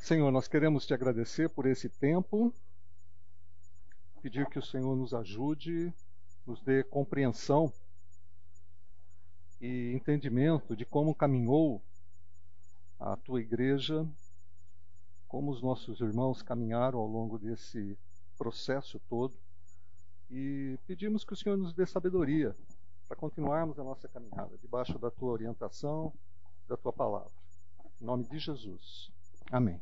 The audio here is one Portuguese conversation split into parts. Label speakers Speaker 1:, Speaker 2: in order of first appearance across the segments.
Speaker 1: Senhor, nós queremos te agradecer por esse tempo, pedir que o Senhor nos ajude, nos dê compreensão e entendimento de como caminhou a tua igreja, como os nossos irmãos caminharam ao longo desse processo todo. E pedimos que o Senhor nos dê sabedoria para continuarmos a nossa caminhada debaixo da tua orientação, da tua palavra. Em nome de Jesus. Amém.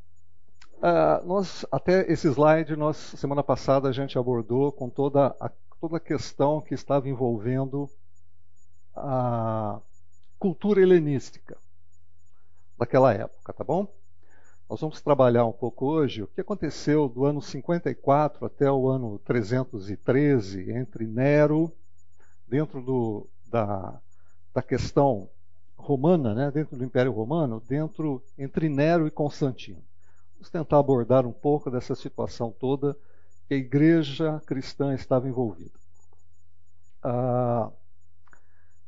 Speaker 1: Uh, nós, até esse slide, nós, semana passada, a gente abordou com toda a, toda a questão que estava envolvendo a cultura helenística daquela época, tá bom? Nós vamos trabalhar um pouco hoje o que aconteceu do ano 54 até o ano 313 entre Nero, dentro do, da, da questão romana, né, dentro do Império Romano, dentro entre Nero e Constantino. Vamos tentar abordar um pouco dessa situação toda que a igreja cristã estava envolvida. Ah,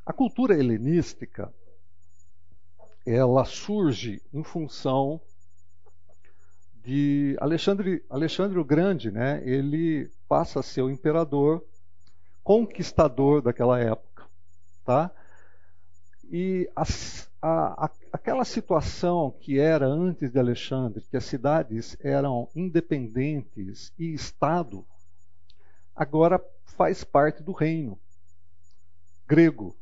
Speaker 1: a cultura helenística ela surge em função de Alexandre, Alexandre o Grande, né? Ele passa a ser o imperador conquistador daquela época, tá? E as, a, a, aquela situação que era antes de Alexandre, que as cidades eram independentes e Estado, agora faz parte do reino grego,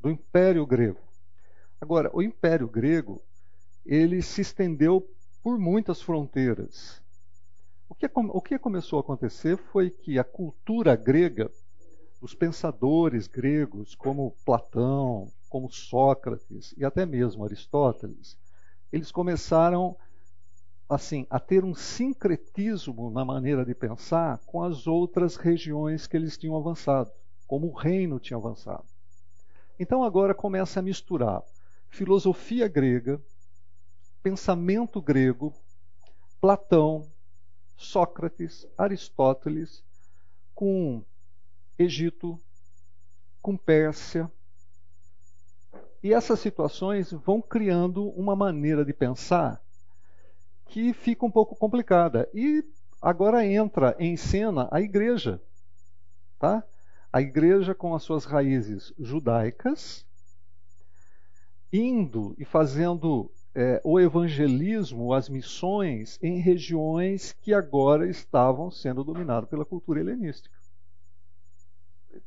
Speaker 1: do Império Grego. Agora, o Império Grego ele se estendeu por muitas fronteiras. O que, o que começou a acontecer foi que a cultura grega, os pensadores gregos, como Platão, como Sócrates e até mesmo Aristóteles, eles começaram assim a ter um sincretismo na maneira de pensar com as outras regiões que eles tinham avançado, como o reino tinha avançado. Então agora começa a misturar filosofia grega, pensamento grego, Platão, Sócrates, Aristóteles, com Egito, com Pérsia, e essas situações vão criando uma maneira de pensar que fica um pouco complicada. E agora entra em cena a igreja, tá? A igreja com as suas raízes judaicas, indo e fazendo é, o evangelismo, as missões em regiões que agora estavam sendo dominadas pela cultura helenística.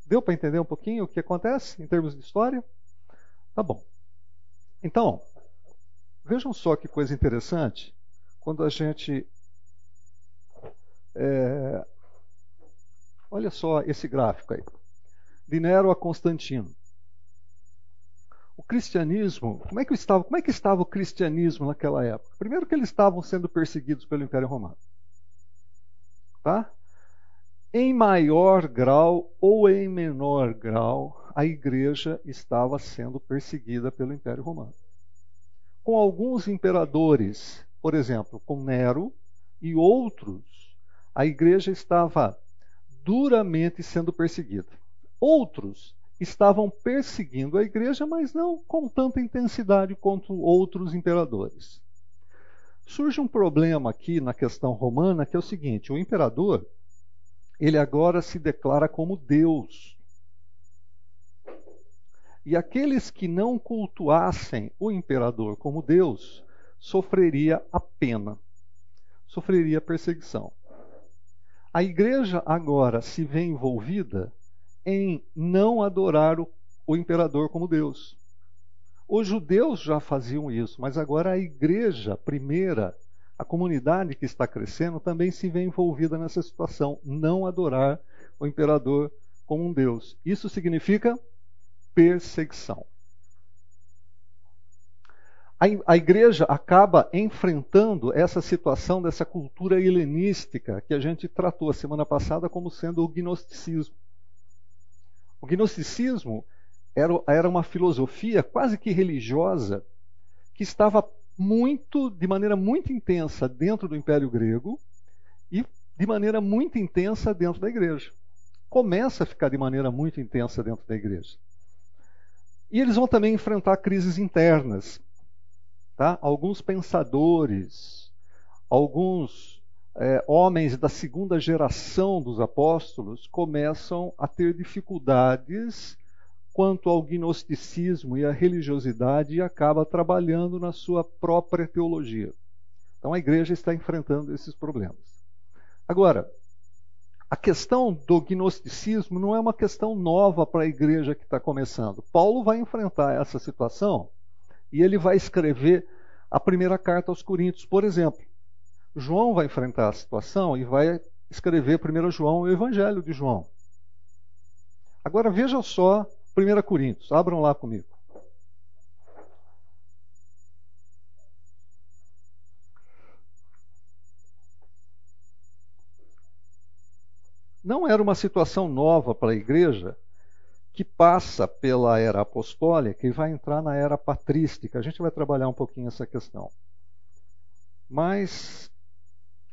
Speaker 1: Deu para entender um pouquinho o que acontece em termos de história? Tá bom. Então, vejam só que coisa interessante quando a gente. É, olha só esse gráfico aí. De Nero a Constantino. O cristianismo, como é que estava, como é que estava o cristianismo naquela época? Primeiro que eles estavam sendo perseguidos pelo Império Romano. Tá? Em maior grau ou em menor grau, a igreja estava sendo perseguida pelo Império Romano. Com alguns imperadores, por exemplo, com Nero e outros, a igreja estava duramente sendo perseguida. Outros estavam perseguindo a igreja, mas não com tanta intensidade quanto outros imperadores. Surge um problema aqui na questão romana, que é o seguinte: o imperador, ele agora se declara como Deus e aqueles que não cultuassem o imperador como Deus sofreria a pena, sofreria perseguição. A igreja agora se vê envolvida em não adorar o, o imperador como Deus. Os judeus já faziam isso, mas agora a igreja primeira, a comunidade que está crescendo, também se vê envolvida nessa situação, não adorar o imperador como um Deus. Isso significa perseguição. A, igreja acaba enfrentando essa situação dessa cultura helenística que a gente tratou a semana passada como sendo o gnosticismo. O gnosticismo era, era uma filosofia quase que religiosa que estava muito, de maneira muito intensa dentro do Império Grego e de maneira muito intensa dentro da igreja. Começa a ficar de maneira muito intensa dentro da igreja. E eles vão também enfrentar crises internas. Tá? Alguns pensadores, alguns é, homens da segunda geração dos apóstolos começam a ter dificuldades quanto ao gnosticismo e à religiosidade e acaba trabalhando na sua própria teologia. Então a igreja está enfrentando esses problemas. Agora, a questão do gnosticismo não é uma questão nova para a igreja que está começando. Paulo vai enfrentar essa situação e ele vai escrever a primeira carta aos Coríntios, por exemplo. João vai enfrentar a situação e vai escrever 1 João, o Evangelho de João. Agora veja só 1 Coríntios, abram lá comigo. Não era uma situação nova para a igreja que passa pela era apostólica e vai entrar na era patrística. A gente vai trabalhar um pouquinho essa questão. Mas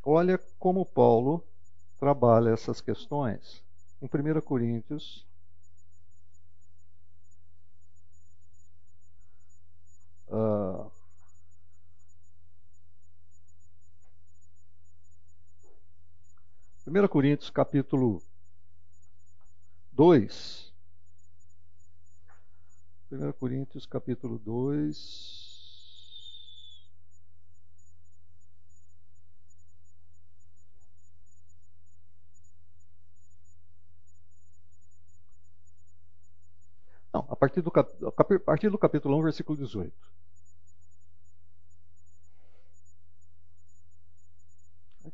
Speaker 1: olha como Paulo trabalha essas questões em 1 Coríntios. Uh, 1 Coríntios capítulo 2. 1 Coríntios capítulo 2. Não, a partir do, cap... a partir do capítulo 1, versículo 18.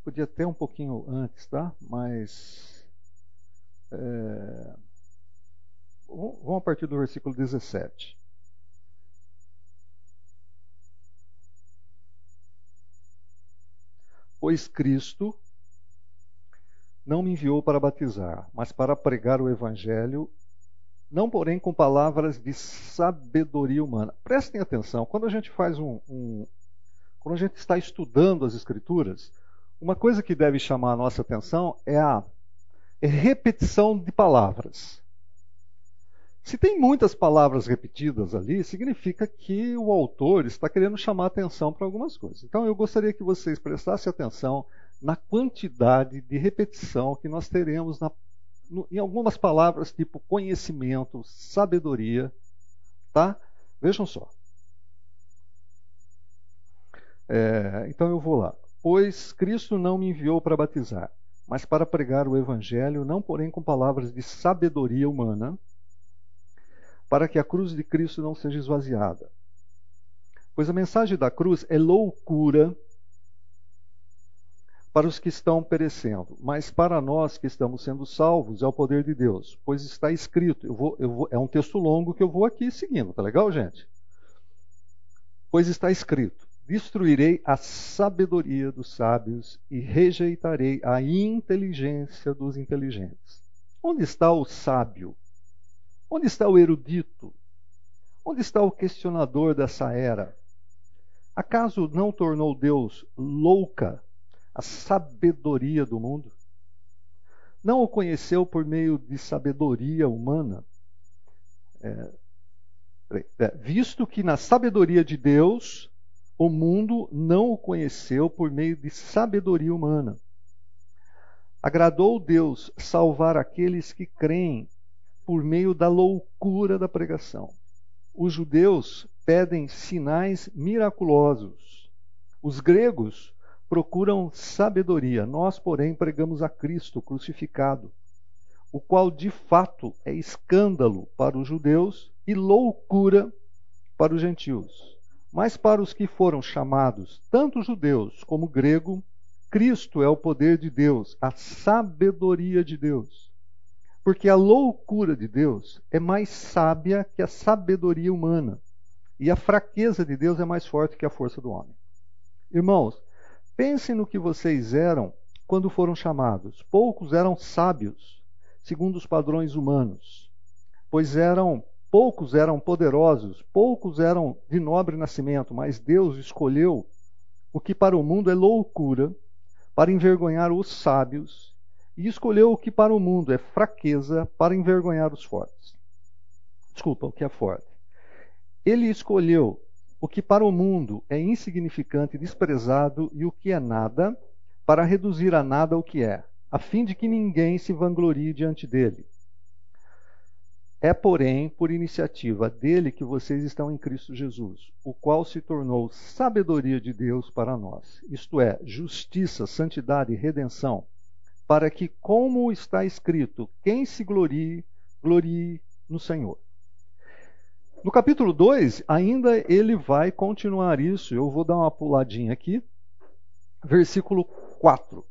Speaker 1: Podia até um pouquinho antes, tá? Mas. É, vamos a partir do versículo 17. Pois Cristo não me enviou para batizar, mas para pregar o Evangelho, não porém com palavras de sabedoria humana. Prestem atenção, quando a gente faz um, um quando a gente está estudando as Escrituras, uma coisa que deve chamar a nossa atenção é a repetição de palavras. Se tem muitas palavras repetidas ali, significa que o autor está querendo chamar atenção para algumas coisas. Então eu gostaria que vocês prestassem atenção na quantidade de repetição que nós teremos na, no, em algumas palavras, tipo conhecimento, sabedoria. Tá? Vejam só. É, então eu vou lá. Pois Cristo não me enviou para batizar, mas para pregar o Evangelho, não porém com palavras de sabedoria humana, para que a cruz de Cristo não seja esvaziada. Pois a mensagem da cruz é loucura para os que estão perecendo, mas para nós que estamos sendo salvos é o poder de Deus, pois está escrito. Eu vou, eu vou, é um texto longo que eu vou aqui seguindo, tá legal, gente? Pois está escrito: Destruirei a sabedoria dos sábios e rejeitarei a inteligência dos inteligentes. Onde está o sábio? Onde está o erudito? Onde está o questionador dessa era? Acaso não tornou Deus louca a sabedoria do mundo? Não o conheceu por meio de sabedoria humana? É, é visto que na sabedoria de Deus o mundo não o conheceu por meio de sabedoria humana. Agradou Deus salvar aqueles que creem por meio da loucura da pregação. Os judeus pedem sinais miraculosos. Os gregos procuram sabedoria. Nós, porém, pregamos a Cristo crucificado, o qual de fato é escândalo para os judeus e loucura para os gentios. Mas para os que foram chamados, tanto judeus como grego, Cristo é o poder de Deus, a sabedoria de Deus. Porque a loucura de Deus é mais sábia que a sabedoria humana, e a fraqueza de Deus é mais forte que a força do homem. Irmãos, pensem no que vocês eram quando foram chamados. Poucos eram sábios, segundo os padrões humanos, pois eram Poucos eram poderosos, poucos eram de nobre nascimento, mas Deus escolheu o que para o mundo é loucura, para envergonhar os sábios, e escolheu o que para o mundo é fraqueza, para envergonhar os fortes. Desculpa, o que é forte. Ele escolheu o que para o mundo é insignificante desprezado, e o que é nada, para reduzir a nada o que é, a fim de que ninguém se vanglorie diante dele. É, porém, por iniciativa dele que vocês estão em Cristo Jesus, o qual se tornou sabedoria de Deus para nós, isto é, justiça, santidade e redenção, para que, como está escrito, quem se glorie, glorie no Senhor. No capítulo 2, ainda ele vai continuar isso. Eu vou dar uma puladinha aqui. Versículo 4.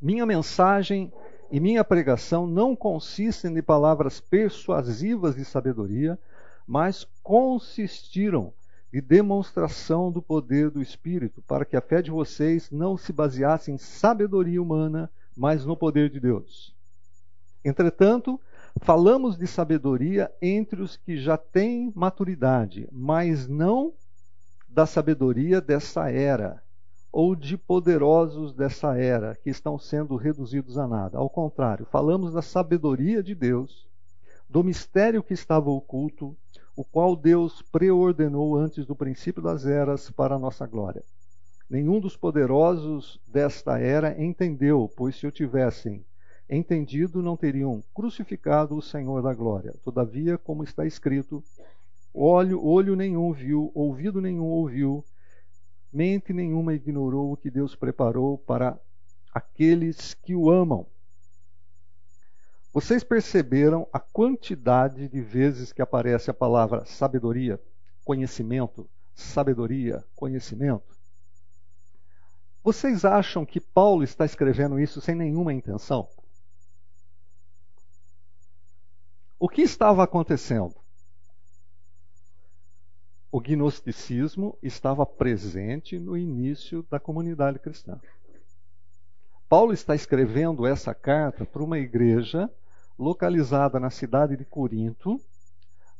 Speaker 1: Minha mensagem e minha pregação não consistem de palavras persuasivas de sabedoria, mas consistiram de demonstração do poder do Espírito, para que a fé de vocês não se baseasse em sabedoria humana, mas no poder de Deus. Entretanto, falamos de sabedoria entre os que já têm maturidade, mas não da sabedoria dessa era, ou de poderosos dessa era que estão sendo reduzidos a nada. Ao contrário, falamos da sabedoria de Deus, do mistério que estava oculto, o qual Deus preordenou antes do princípio das eras para a nossa glória. Nenhum dos poderosos desta era entendeu, pois se o tivessem entendido, não teriam crucificado o Senhor da glória. Todavia, como está escrito, olho, olho nenhum viu, ouvido nenhum ouviu, mente nenhuma ignorou o que Deus preparou para aqueles que o amam. Vocês perceberam a quantidade de vezes que aparece a palavra sabedoria, conhecimento, sabedoria, conhecimento? Vocês acham que Paulo está escrevendo isso sem nenhuma intenção? O que estava acontecendo? O gnosticismo estava presente no início da comunidade cristã. Paulo está escrevendo essa carta para uma igreja localizada na cidade de Corinto,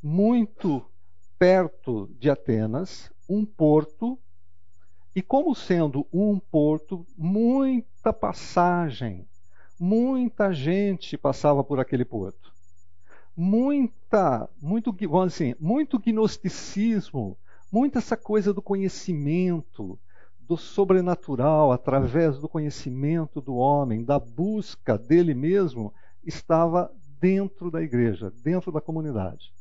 Speaker 1: muito perto de Atenas, um porto, e como sendo um porto, muita passagem, muita gente passava por aquele porto muita, muito, vamos assim, muito gnosticismo, muita essa coisa do conhecimento, do sobrenatural através do conhecimento do homem, da busca dele mesmo, estava dentro da igreja, dentro da comunidade.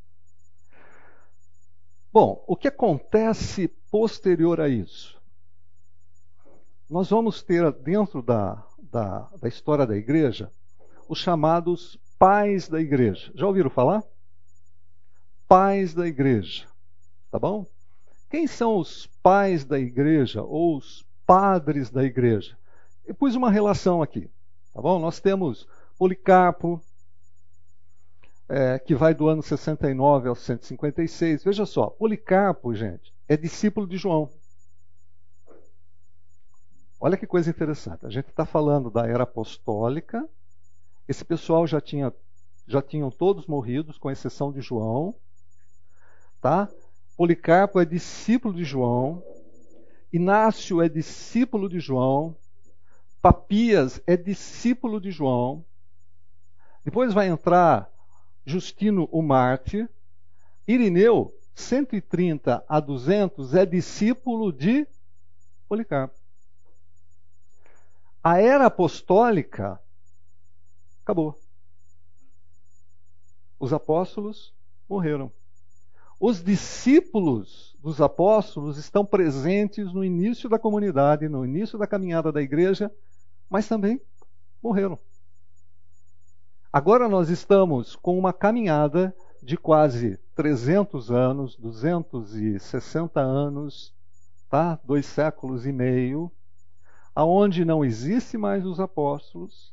Speaker 1: Bom, o que acontece posterior a isso? Nós vamos ter dentro da, da, da história da igreja os chamados pais da igreja. Já ouviram falar? Pais da igreja. Tá bom? Quem são os pais da igreja ou os padres da igreja? Eu pus uma relação aqui. Tá bom? Nós temos Policarpo, é, que vai do ano 69 ao 156. Veja só, Policarpo, gente, é discípulo de João. Olha que coisa interessante. A gente está falando da era apostólica, esse pessoal já tinha já tinham todos morridos, com exceção de João, tá? Policarpo é discípulo de João, Inácio é discípulo de João, Papias é discípulo de João. Depois vai entrar Justino o Mártir, Irineu, 130 a 200, é discípulo de Policarpo. A era apostólica Acabou. Os apóstolos morreram. Os discípulos dos apóstolos estão presentes no início da comunidade, no início da caminhada da igreja, mas também morreram. Agora nós estamos com uma caminhada de quase 300 anos, 260 anos, tá? Dois séculos e meio, aonde não existe mais os apóstolos,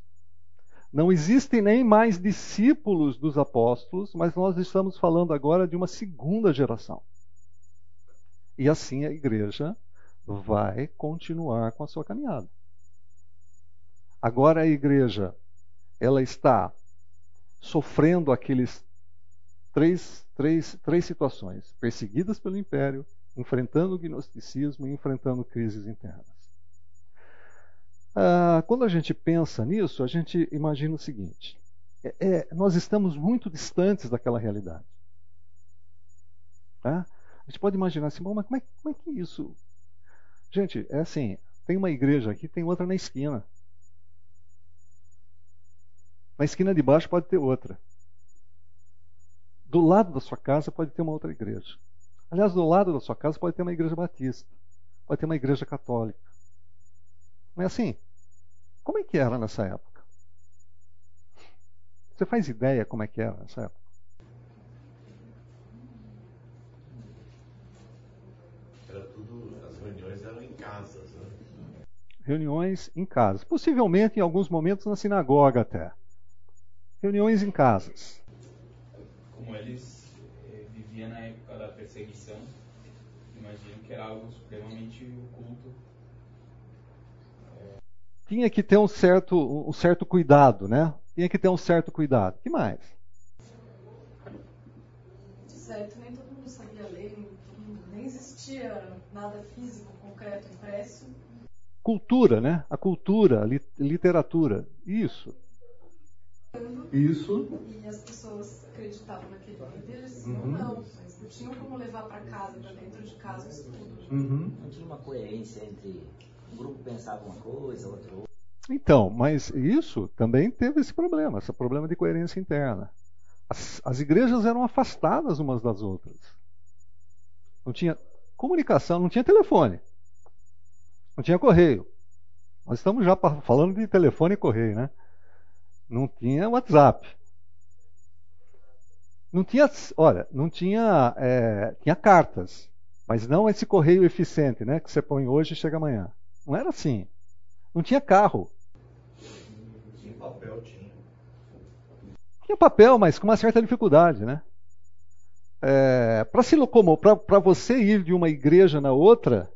Speaker 1: não existem nem mais discípulos dos apóstolos, mas nós estamos falando agora de uma segunda geração. E assim a igreja vai continuar com a sua caminhada. Agora a igreja, ela está sofrendo aqueles três, três, três situações: perseguidas pelo império, enfrentando o gnosticismo e enfrentando crises internas. Ah, quando a gente pensa nisso, a gente imagina o seguinte: é, é, nós estamos muito distantes daquela realidade. Tá? A gente pode imaginar assim, mas como é, como é que isso. Gente, é assim: tem uma igreja aqui, tem outra na esquina. Na esquina de baixo pode ter outra. Do lado da sua casa pode ter uma outra igreja. Aliás, do lado da sua casa pode ter uma igreja batista, pode ter uma igreja católica. É assim? Como é que era nessa época? Você faz ideia como é que era nessa época?
Speaker 2: Era tudo, as reuniões eram em casas, né?
Speaker 1: Reuniões em casas. Possivelmente em alguns momentos na sinagoga até. Reuniões em casas.
Speaker 3: Como eles eh, viviam na época da perseguição, imagino que era algo supremamente oculto.
Speaker 1: Tinha que ter um certo, um certo cuidado, né? Tinha que ter um certo cuidado. que mais?
Speaker 4: Certo, nem todo mundo sabia ler, nem, existia nada físico, concreto, impresso.
Speaker 1: Cultura, né? A cultura, a li- literatura. Isso. Isso.
Speaker 4: E as pessoas acreditavam naquele líder, eles diziam
Speaker 1: Uhum.
Speaker 4: não, mas não tinham como levar para casa, para dentro de casa o estudo.
Speaker 1: Uhum.
Speaker 5: Não tinha uma coerência entre um grupo pensava uma coisa, outro outra.
Speaker 1: Então, mas isso também teve esse problema, esse problema de coerência interna. As, as igrejas eram afastadas umas das outras. Não tinha comunicação, não tinha telefone. Não tinha correio. Nós estamos já falando de telefone e correio, né? Não tinha WhatsApp. Não tinha, olha, não tinha, é, tinha cartas, mas não esse correio eficiente, né? Que você põe hoje e chega amanhã. Não era assim. Não tinha carro.
Speaker 2: Tinha papel, tinha.
Speaker 1: Tinha papel, mas com uma certa dificuldade, né? É, para se locomover, para você ir de uma igreja na outra,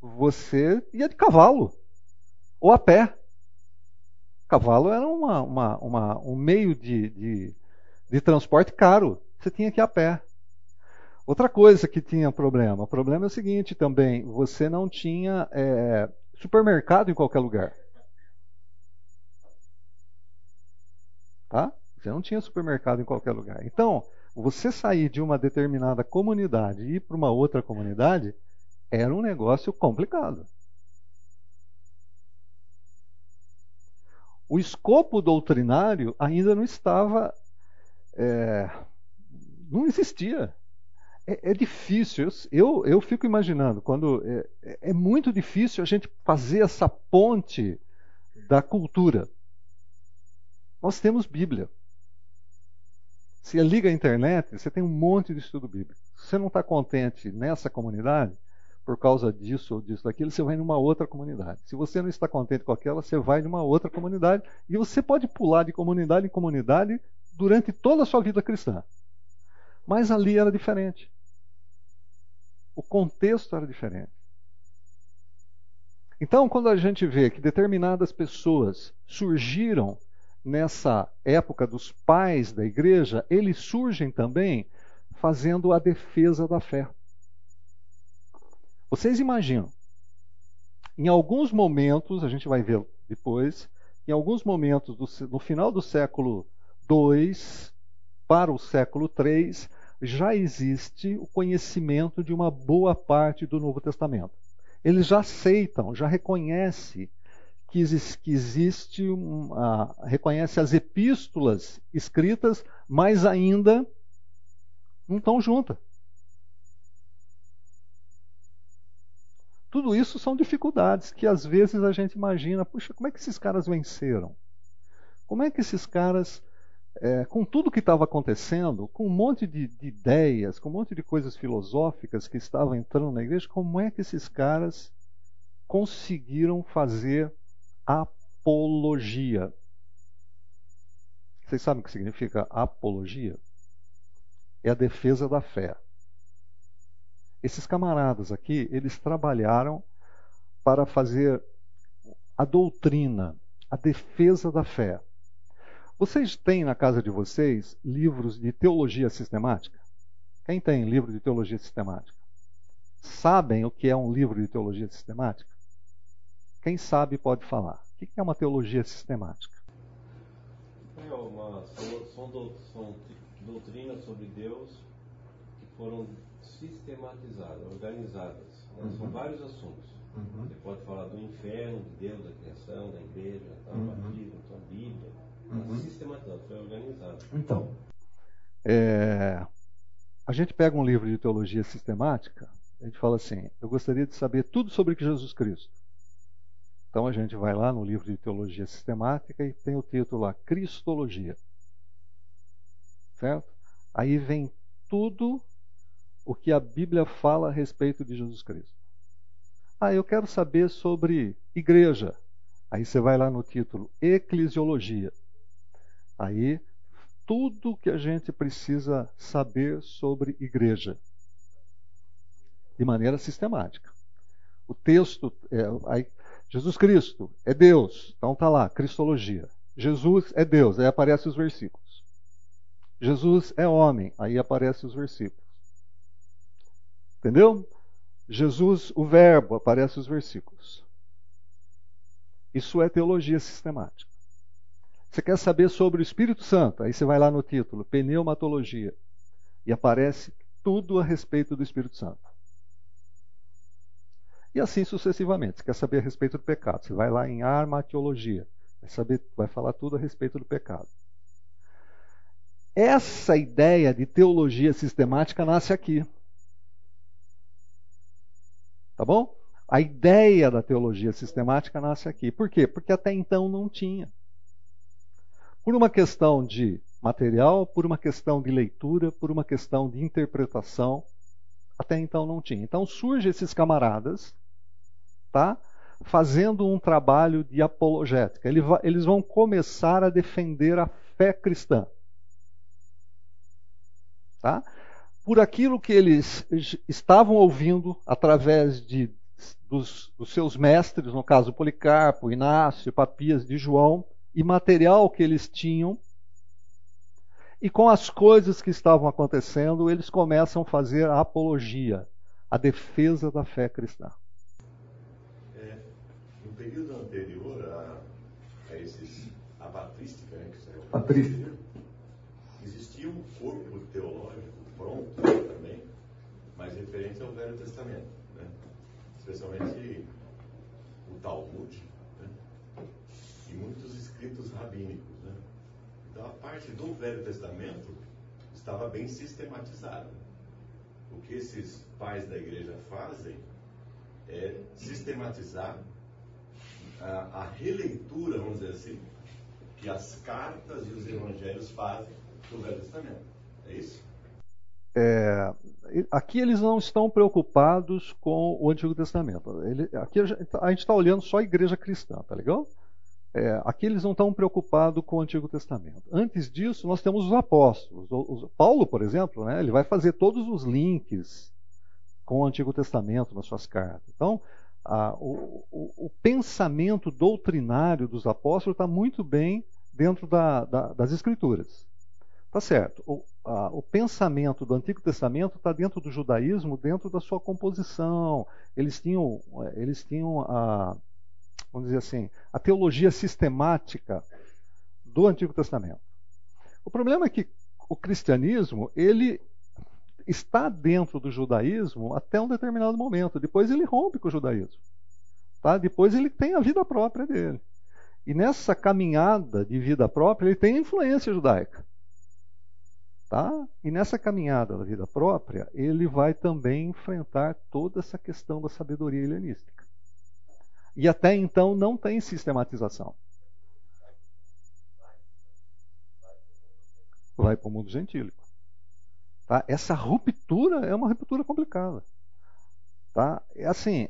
Speaker 1: você ia de cavalo ou a pé. Cavalo era uma, uma, uma- um meio de, de, de transporte caro. Você tinha que ir a pé. Outra coisa que tinha problema, o problema é o seguinte também: você não tinha é, supermercado em qualquer lugar. Tá? Você não tinha supermercado em qualquer lugar. Então, você sair de uma determinada comunidade e ir para uma outra comunidade era um negócio complicado. O escopo doutrinário ainda não estava. é, não existia. É, é difícil. Eu, eu fico imaginando, quando. É, é- é muito difícil a gente fazer essa ponte da cultura. Nós temos Bíblia. Se liga à internet, você tem um monte de estudo bíblico. Se você não está contente nessa comunidade, por causa disso ou disso, daquilo, você vai numa outra comunidade. Se você não está contente com aquela, você vai numa outra comunidade. E você pode pular de comunidade em comunidade durante toda a sua vida cristã. Mas ali era diferente. O contexto era diferente. Então, quando a gente vê que determinadas pessoas surgiram nessa época dos pais da igreja, eles surgem também fazendo a defesa da fé. Vocês imaginam, em alguns momentos, a gente vai ver depois, em alguns momentos, do, no final do século II para o século III, já existe o conhecimento de uma boa parte do Novo Testamento. Eles já aceitam, já reconhecem que existe, um, ah, reconhece as epístolas escritas, mas ainda não estão juntas. Tudo isso são dificuldades que às vezes a gente imagina, puxa, como é que esses caras venceram? Como é que esses caras, é, com tudo que estava acontecendo, com um monte de, de ideias, com um monte de coisas filosóficas que estavam entrando na igreja, como é que esses caras conseguiram fazer apologia? Vocês sabem o que significa apologia? É a defesa da fé. Esses camaradas aqui, eles trabalharam para fazer a doutrina, a defesa da fé. Vocês têm na casa de vocês livros de teologia sistemática? Quem tem livro de teologia sistemática? Sabem o que é um livro de teologia sistemática? Quem sabe pode falar. O que é uma teologia sistemática?
Speaker 6: É uma, são, são, dou- são doutrinas sobre Deus que foram
Speaker 7: sistematizadas, organizadas. né? São
Speaker 1: Uhum.
Speaker 7: vários assuntos.
Speaker 1: Uhum.
Speaker 7: Você pode falar do inferno, de Deus, da criação, da igreja, tal,
Speaker 1: Uhum.
Speaker 7: batismo, tal, Bíblia.
Speaker 1: Uhum.
Speaker 7: Sistematizado, foi organizado.
Speaker 1: Então, é, a gente pega um livro de teologia sistemática, a gente fala assim: eu gostaria de saber tudo sobre Jesus Cristo. Então a gente vai lá no livro de teologia sistemática e tem o título lá, Cristologia. Certo? Aí vem tudo o que a Bíblia fala a respeito de Jesus Cristo. Ah, eu quero saber sobre igreja. Aí você vai lá no título Eclesiologia. Aí tudo que a gente precisa saber sobre igreja de maneira sistemática. O texto, é, aí, Jesus Cristo é Deus, então tá lá, Cristologia. Jesus é Deus, aí aparecem os versículos. Jesus é homem, aí aparecem os versículos. Entendeu? Jesus, o Verbo, aparecem os versículos. Isso é teologia sistemática. Você quer saber sobre o Espírito Santo? Aí você vai lá no título, Pneumatologia. E aparece tudo a respeito do Espírito Santo. E assim sucessivamente. Você quer saber a respeito do pecado? Você vai lá em Armatiologia. Vai, saber, vai falar tudo a respeito do pecado. Essa ideia de teologia sistemática nasce aqui. Tá bom? A ideia da teologia sistemática nasce aqui. Por quê? Porque até então não tinha. Por uma questão de material, por uma questão de leitura, por uma questão de interpretação, até então não tinha. Então surgem esses camaradas, tá? Fazendo um trabalho de apologética. Eles vão começar a defender a fé cristã. Tá? Por aquilo que eles estavam ouvindo através de, dos, dos seus mestres, no caso Policarpo, Inácio, Papias de João, e material que eles tinham, e com as coisas que estavam acontecendo, eles começam a fazer a apologia, a defesa da fé cristã.
Speaker 2: É, no período anterior a, a esses a patrística, né, que saiu
Speaker 1: Patrística.
Speaker 2: existia um corpo teológico pronto também, mas referente ao Velho Testamento, né? especialmente o Talmud né? e muitos escritos rabínicos. Né? Então a parte do Velho Testamento estava bem sistematizada. O que esses pais da igreja fazem é sistematizar a, a releitura, vamos dizer assim, que as cartas e os evangelhos fazem do Velho Testamento. É isso?
Speaker 1: É, aqui eles não estão preocupados com o Antigo Testamento. Ele, aqui a gente está olhando só a igreja cristã, tá legal? É, aqui eles não estão preocupados com o Antigo Testamento. Antes disso, nós temos os apóstolos. O, o, Paulo, por exemplo, né, ele vai fazer todos os links com o Antigo Testamento nas suas cartas. Então, a, o, o, pensamento doutrinário dos apóstolos está muito bem dentro da, da, das Escrituras. Tá certo. O, a, o pensamento do Antigo Testamento está dentro do judaísmo, dentro da sua composição. Eles tinham, eles tinham a, vamos dizer assim, a teologia sistemática do Antigo Testamento. O problema é que o cristianismo, ele está dentro do judaísmo até um determinado momento. Depois ele rompe com o judaísmo. Tá? Depois ele tem a vida própria dele. E nessa caminhada de vida própria, ele tem influência judaica. Tá? E nessa caminhada da vida própria, ele vai também enfrentar toda essa questão da sabedoria helenística. E até então não tem sistematização. Vai para o mundo gentílico. Tá? Essa ruptura é uma ruptura complicada. Tá? É assim.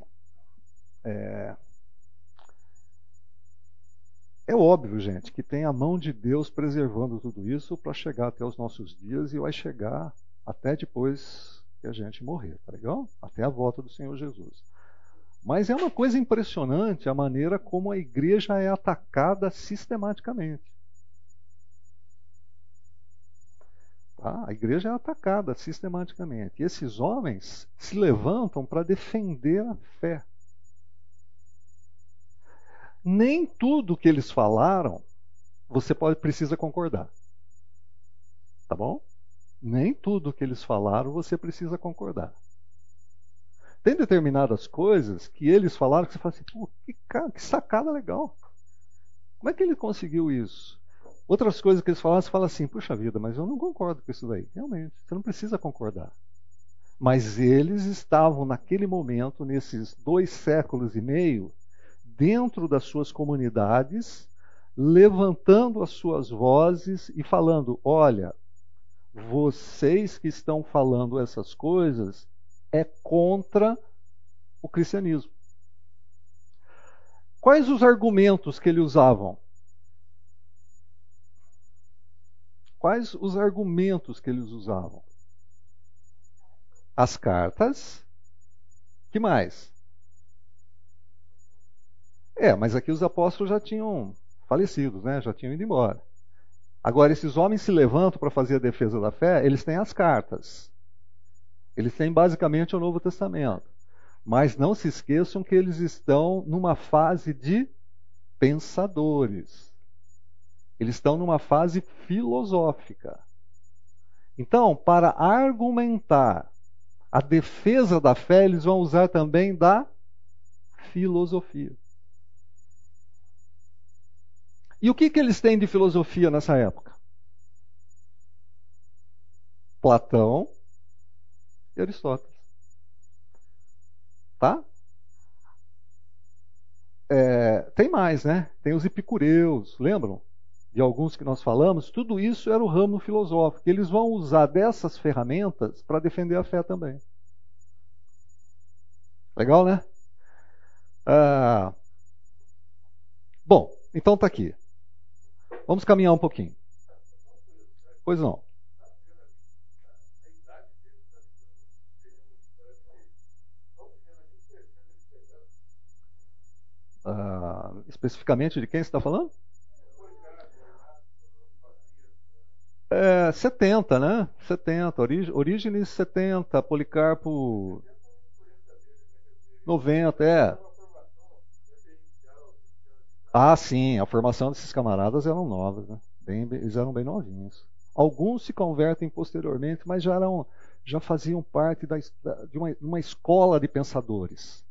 Speaker 1: É... é óbvio, gente, que tem a mão de Deus preservando tudo isso para chegar até os nossos dias e vai chegar até depois que a gente morrer, tá legal? Até a volta do Senhor Jesus. Mas é uma coisa impressionante a maneira como a igreja é atacada sistematicamente. Tá? A igreja é atacada sistematicamente. E esses homens se levantam para defender a fé. Nem tudo que eles falaram você pode, precisa concordar. Tá bom? Nem tudo que eles falaram você precisa concordar. Tem determinadas coisas que eles falaram que você fala assim, Pô, que, cara, que sacada legal. Como é que ele conseguiu isso? Outras coisas que eles falaram, você fala assim, puxa vida, mas eu não concordo com isso daí. Realmente, você não precisa concordar. Mas eles estavam naquele momento, nesses dois séculos e meio, dentro das suas comunidades, levantando as suas vozes e falando: olha, vocês que estão falando essas coisas é contra o cristianismo. Quais os argumentos que ele usavam? Quais os argumentos que eles usavam? As cartas. Que mais? É, mas aqui os apóstolos já tinham falecidos, né? Já tinham ido embora. Agora, esses homens se levantam para fazer a defesa da fé, eles têm as cartas. Eles têm basicamente o Novo Testamento. Mas não se esqueçam que eles estão numa fase de pensadores. Eles estão numa fase filosófica. Então, para argumentar a defesa da fé, eles vão usar também da filosofia. E o que, que eles têm de filosofia nessa época? Platão e Aristóteles. Tá? É, tem mais, né? Tem os epicureus, lembram? De alguns que nós falamos, tudo isso era o ramo filosófico. Eles vão usar dessas ferramentas para defender a fé também. Legal, né? Ah, bom, então tá aqui. Vamos caminhar um pouquinho. Pois não. Uh, especificamente de quem você está falando? É, 70, né? 70. Orígenes 70, Policarpo 90, é. Ah, sim, a formação desses camaradas eram novas, né? Bem, eles eram bem novinhos. Alguns se convertem posteriormente, mas já, eram, já faziam parte da, de uma, uma escola de pensadores.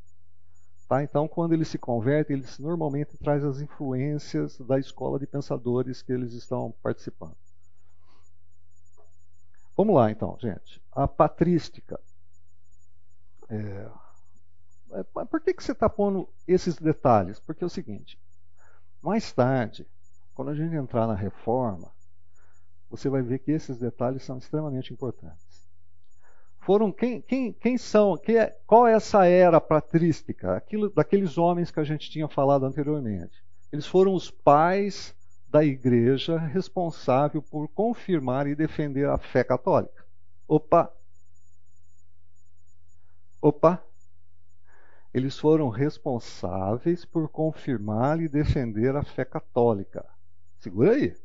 Speaker 1: Tá? Então, quando eles se convertem, eles normalmente trazem as influências da escola de pensadores que eles estão participando. Vamos lá, então, gente. A patrística. É... Por que, que você está pondo esses detalhes? Porque é o seguinte: mais tarde, quando a gente entrar na reforma, você vai ver que esses detalhes são extremamente importantes. Foram quem, quem, quem são? É, qual é essa era patrística? Aquilo, daqueles homens que a gente tinha falado anteriormente. Eles foram os pais da igreja responsável por confirmar e defender a fé católica. Opa! Opa! eles foram responsáveis por confirmar e defender a fé católica. Segura aí.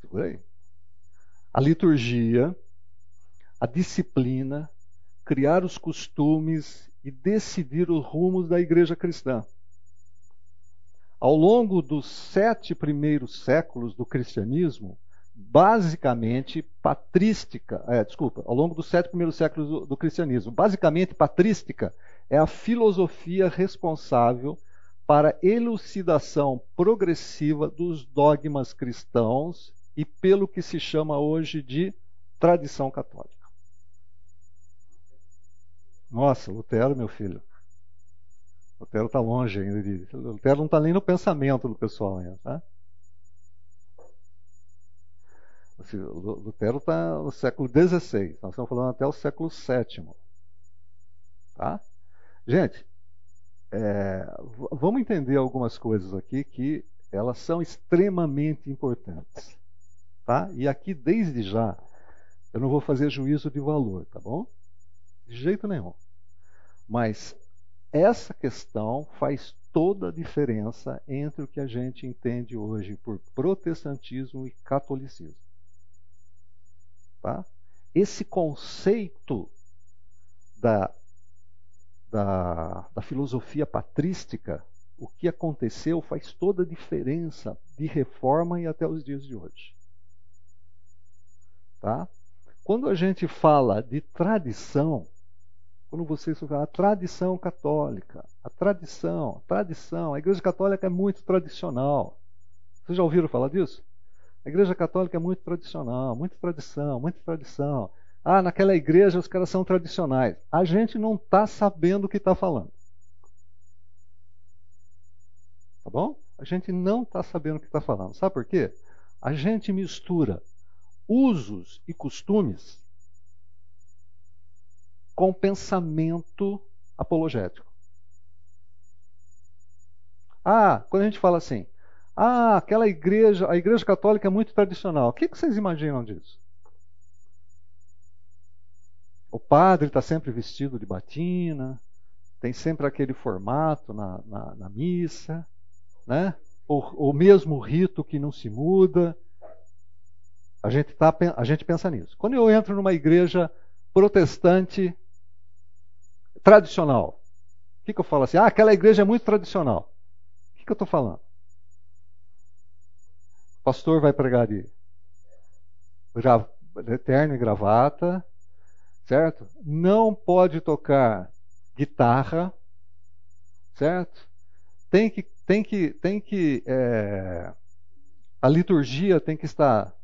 Speaker 1: Segura aí. A liturgia, a disciplina, criar os costumes e decidir os rumos da igreja cristã. Ao longo dos sete primeiros séculos do cristianismo, basicamente patrística, é, desculpa, ao longo dos sete primeiros séculos do, do cristianismo, basicamente patrística é a filosofia responsável para elucidação progressiva dos dogmas cristãos e pelo que se chama hoje de tradição católica. Nossa, Lutero, meu filho. Lutero está longe ainda. De... Lutero não está nem no pensamento do pessoal ainda. Tá? Lutero está no século XVI. Nós estamos falando até o século VII. Tá? Gente, é, vamos entender algumas coisas aqui que elas são extremamente importantes. Tá? E aqui, desde já, eu não vou fazer juízo de valor, tá bom? De jeito nenhum. Mas essa questão faz toda a diferença entre o que a gente entende hoje por protestantismo e catolicismo. Tá? Esse conceito da da, da filosofia patrística, o que aconteceu faz toda a diferença de reforma e até os dias de hoje. Tá? Quando a gente fala de tradição, quando vocês falam a tradição católica, a tradição, a tradição, a Igreja Católica é muito tradicional. Vocês já ouviram falar disso? A Igreja Católica é muito tradicional, muita tradição, muita tradição. Ah, naquela igreja os caras são tradicionais. A gente não está sabendo o que está falando. Tá bom? A gente não está sabendo o que está falando. Sabe por quê? A gente mistura usos e costumes com pensamento apologético. Ah, quando a gente fala assim, ah, aquela igreja, a igreja católica é muito tradicional. O que, vocês imaginam disso? O padre está sempre vestido de batina, tem sempre aquele formato na, na, na missa, né? O, o, mesmo rito que não se muda. A gente, tá, a gente pensa nisso. Quando eu entro numa igreja protestante tradicional, o que, que eu falo assim? Ah, aquela igreja é muito tradicional. O que, que eu estou falando? O pastor vai pregar de, terno e gravata, certo? Não pode tocar guitarra, certo? Tem que, tem que, tem que é, a liturgia tem que estar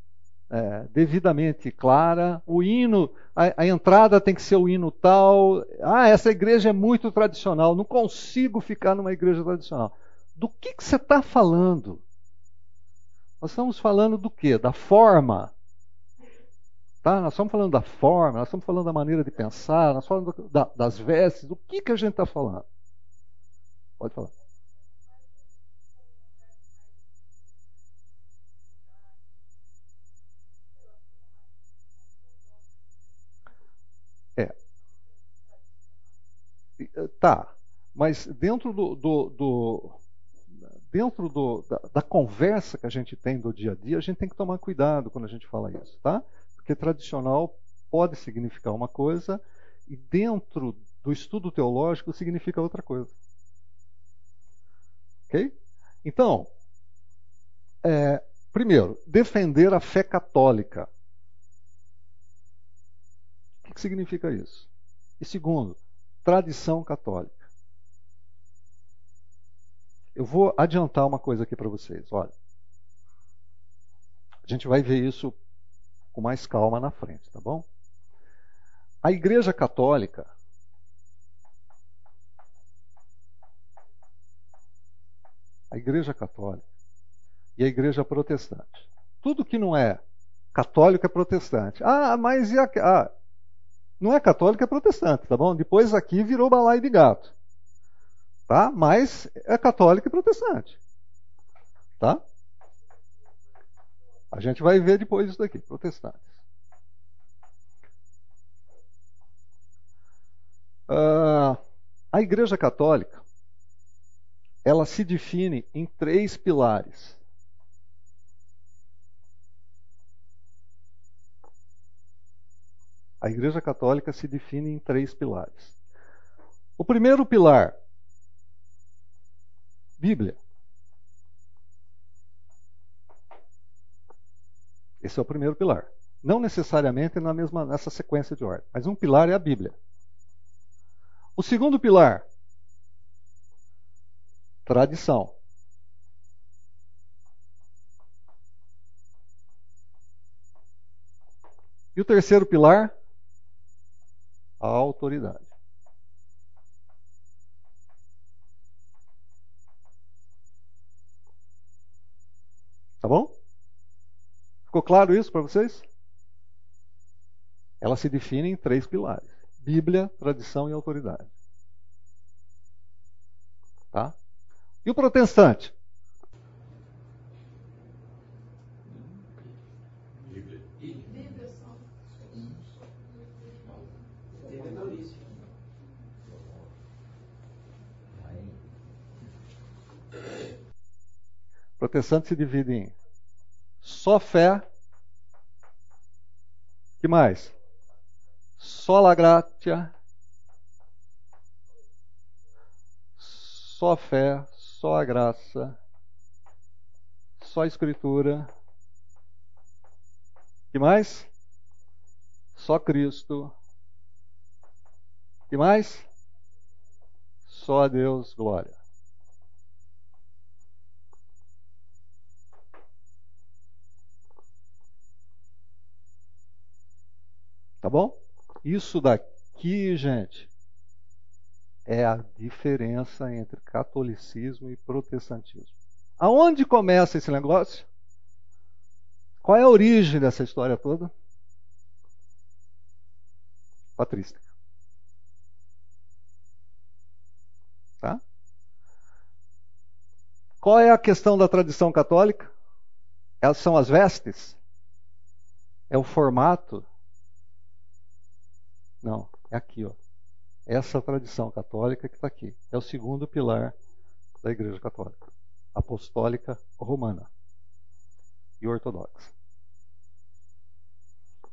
Speaker 1: é, devidamente clara. O hino, a, a, entrada tem que ser o hino tal. Ah, essa igreja é muito tradicional. Não consigo ficar numa igreja tradicional. Do que, que você está falando? Nós estamos falando do quê? Da forma. Tá? Nós estamos falando da forma, nós estamos falando da maneira de pensar, nós estamos falando da, das vestes. Do que, que a gente está falando? Pode falar. Tá. Mas dentro do, do, do dentro do, da, da, conversa que a gente tem do dia a dia, a gente tem que tomar cuidado quando a gente fala isso, tá? Porque tradicional pode significar uma coisa e dentro do estudo teológico significa outra coisa. Ok? Então, é, primeiro, defender a fé católica. O que significa isso? E segundo, tradição católica. Eu vou adiantar uma coisa aqui para vocês. Olha, a gente vai ver isso com mais calma na frente, tá bom? A Igreja Católica a Igreja Católica e a Igreja Protestante. Tudo que não é católico é protestante. Ah, mas e a, ah, não é católico é protestante, tá bom? Depois aqui virou balaio de gato tá? Mas é católico e protestante, tá? A gente vai ver depois isso daqui, protestantes. Uh, a Igreja Católica ela se define em três pilares. A Igreja Católica se define em três pilares. O primeiro pilar Bíblia. Esse é o primeiro pilar. Não necessariamente na mesma nessa sequência de ordem, mas um pilar é a Bíblia. O segundo pilar, tradição. E o terceiro pilar, a autoridade. Tá bom? Ficou claro isso para vocês? Ela se define em três pilares: Bíblia, tradição e autoridade. Tá? E o protestante? Protestante se divide em só fé. que mais? Sola gratia. Só fé, só a graça, só a escritura. que mais? Só Cristo. E mais? Só a Deus glória. Tá bom? Isso daqui, gente, é a diferença entre catolicismo e protestantismo. Aonde começa esse negócio? Qual é a origem dessa história toda? Patrística. Tá? Qual é a questão da tradição católica? Elas são as vestes? É o formato? Não, é aqui, ó. Essa tradição católica que está aqui. É o segundo pilar da Igreja Católica. Apostólica Romana e Ortodoxa.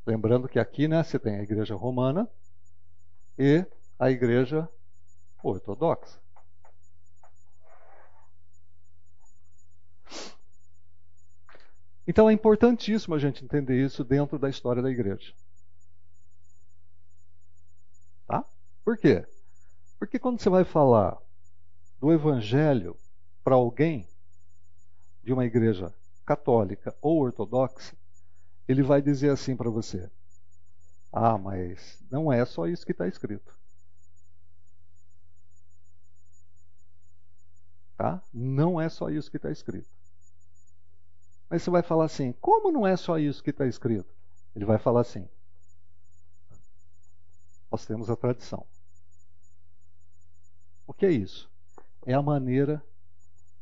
Speaker 1: Lembrando que aqui né, você tem a Igreja Romana e a Igreja Ortodoxa. Então é importantíssimo a gente entender isso dentro da história da igreja. Tá? Por quê? Porque quando você vai falar do evangelho para alguém de uma igreja católica ou ortodoxa, ele vai dizer assim para você: Ah, mas não é só isso que está escrito. Tá? Não é só isso que está escrito. Mas você vai falar assim: como não é só isso que está escrito? Ele vai falar assim: nós temos a tradição. O que é isso? É a maneira